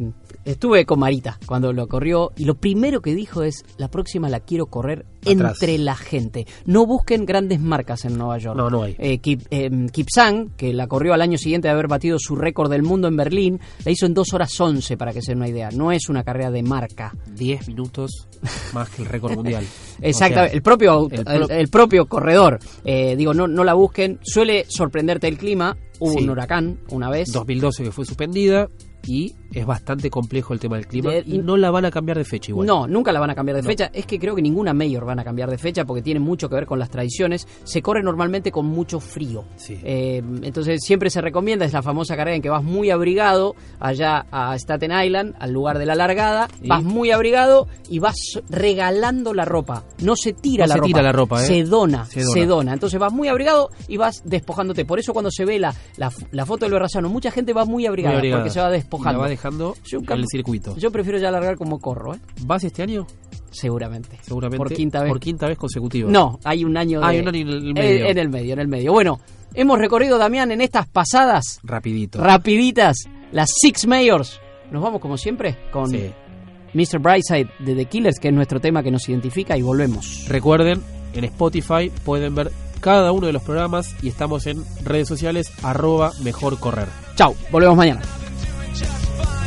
[SPEAKER 2] estuve con Marita cuando lo corrió y lo primero que dijo es, la próxima la quiero correr
[SPEAKER 3] Atrás.
[SPEAKER 2] entre la gente. No busquen grandes marcas en Nueva York.
[SPEAKER 3] No, no hay.
[SPEAKER 2] Eh, Kip, eh, Kipsang, que la corrió al año siguiente de haber batido su récord del mundo en Berlín, la hizo en 2 horas 11, para que se den una idea. No es una carrera de marca.
[SPEAKER 3] 10 minutos más que el récord mundial.
[SPEAKER 2] Exacto,
[SPEAKER 3] O sea,
[SPEAKER 2] el propio auto-
[SPEAKER 3] el
[SPEAKER 2] el,
[SPEAKER 3] pro-
[SPEAKER 2] el propio corredor. Eh, digo, no, no la busquen. Suele sorprenderte el clima. Hubo
[SPEAKER 3] Sí.
[SPEAKER 2] un huracán una vez.
[SPEAKER 3] 2012 que fue suspendida y es bastante complejo el tema del clima
[SPEAKER 2] De-
[SPEAKER 3] y no la van a cambiar de fecha igual.
[SPEAKER 2] No, nunca la van a cambiar de
[SPEAKER 3] No.
[SPEAKER 2] fecha. Es que creo que ninguna mayor van a cambiar de fecha porque tiene mucho que ver con las tradiciones. Se corre normalmente con mucho frío.
[SPEAKER 3] Sí.
[SPEAKER 2] Eh, entonces siempre se recomienda, es la famosa carrera en que vas muy abrigado allá a Staten Island, al lugar de la largada.
[SPEAKER 3] Y-
[SPEAKER 2] Vas muy abrigado y vas regalando la ropa. No se tira,
[SPEAKER 3] No
[SPEAKER 2] la,
[SPEAKER 3] se
[SPEAKER 2] ropa,
[SPEAKER 3] tira la ropa, ¿eh?
[SPEAKER 2] Se dona,
[SPEAKER 3] Se
[SPEAKER 2] se
[SPEAKER 3] dona.
[SPEAKER 2] Entonces vas muy abrigado y vas despojándote. Por eso cuando se ve la, la, la foto del Berrazano, mucha gente va muy abrigada,
[SPEAKER 3] Muy abrigada.
[SPEAKER 2] porque se va despojando
[SPEAKER 3] manejando
[SPEAKER 2] yo
[SPEAKER 3] el circuito.
[SPEAKER 2] Yo prefiero ya largar como corro. ¿eh?
[SPEAKER 3] ¿Vas este año?
[SPEAKER 2] Seguramente.
[SPEAKER 3] Seguramente.
[SPEAKER 2] Por quinta vez.
[SPEAKER 3] Por quinta vez consecutiva.
[SPEAKER 2] No, hay un año.
[SPEAKER 3] Ah, hay un año en el medio.
[SPEAKER 2] En, el medio, en el medio. Bueno, hemos recorrido, Damián, en estas pasadas.
[SPEAKER 3] Rapidito.
[SPEAKER 2] Rapiditas. Las Six Mayors. Nos vamos, como siempre, con. Mr. Brightside de The Killers, que es nuestro tema que nos identifica, y volvemos.
[SPEAKER 3] Recuerden, en Spotify pueden ver cada uno de los programas y estamos en redes sociales arroba mejor correr.
[SPEAKER 2] Chao, volvemos mañana.
[SPEAKER 7] just fine.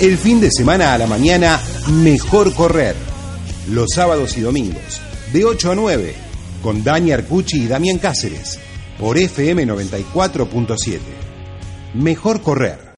[SPEAKER 1] El fin de semana a la mañana, mejor correr. Los sábados y domingos, de 8 a 9, con Dani Arcucci y Damián Cáceres, por FM 94.7. Mejor correr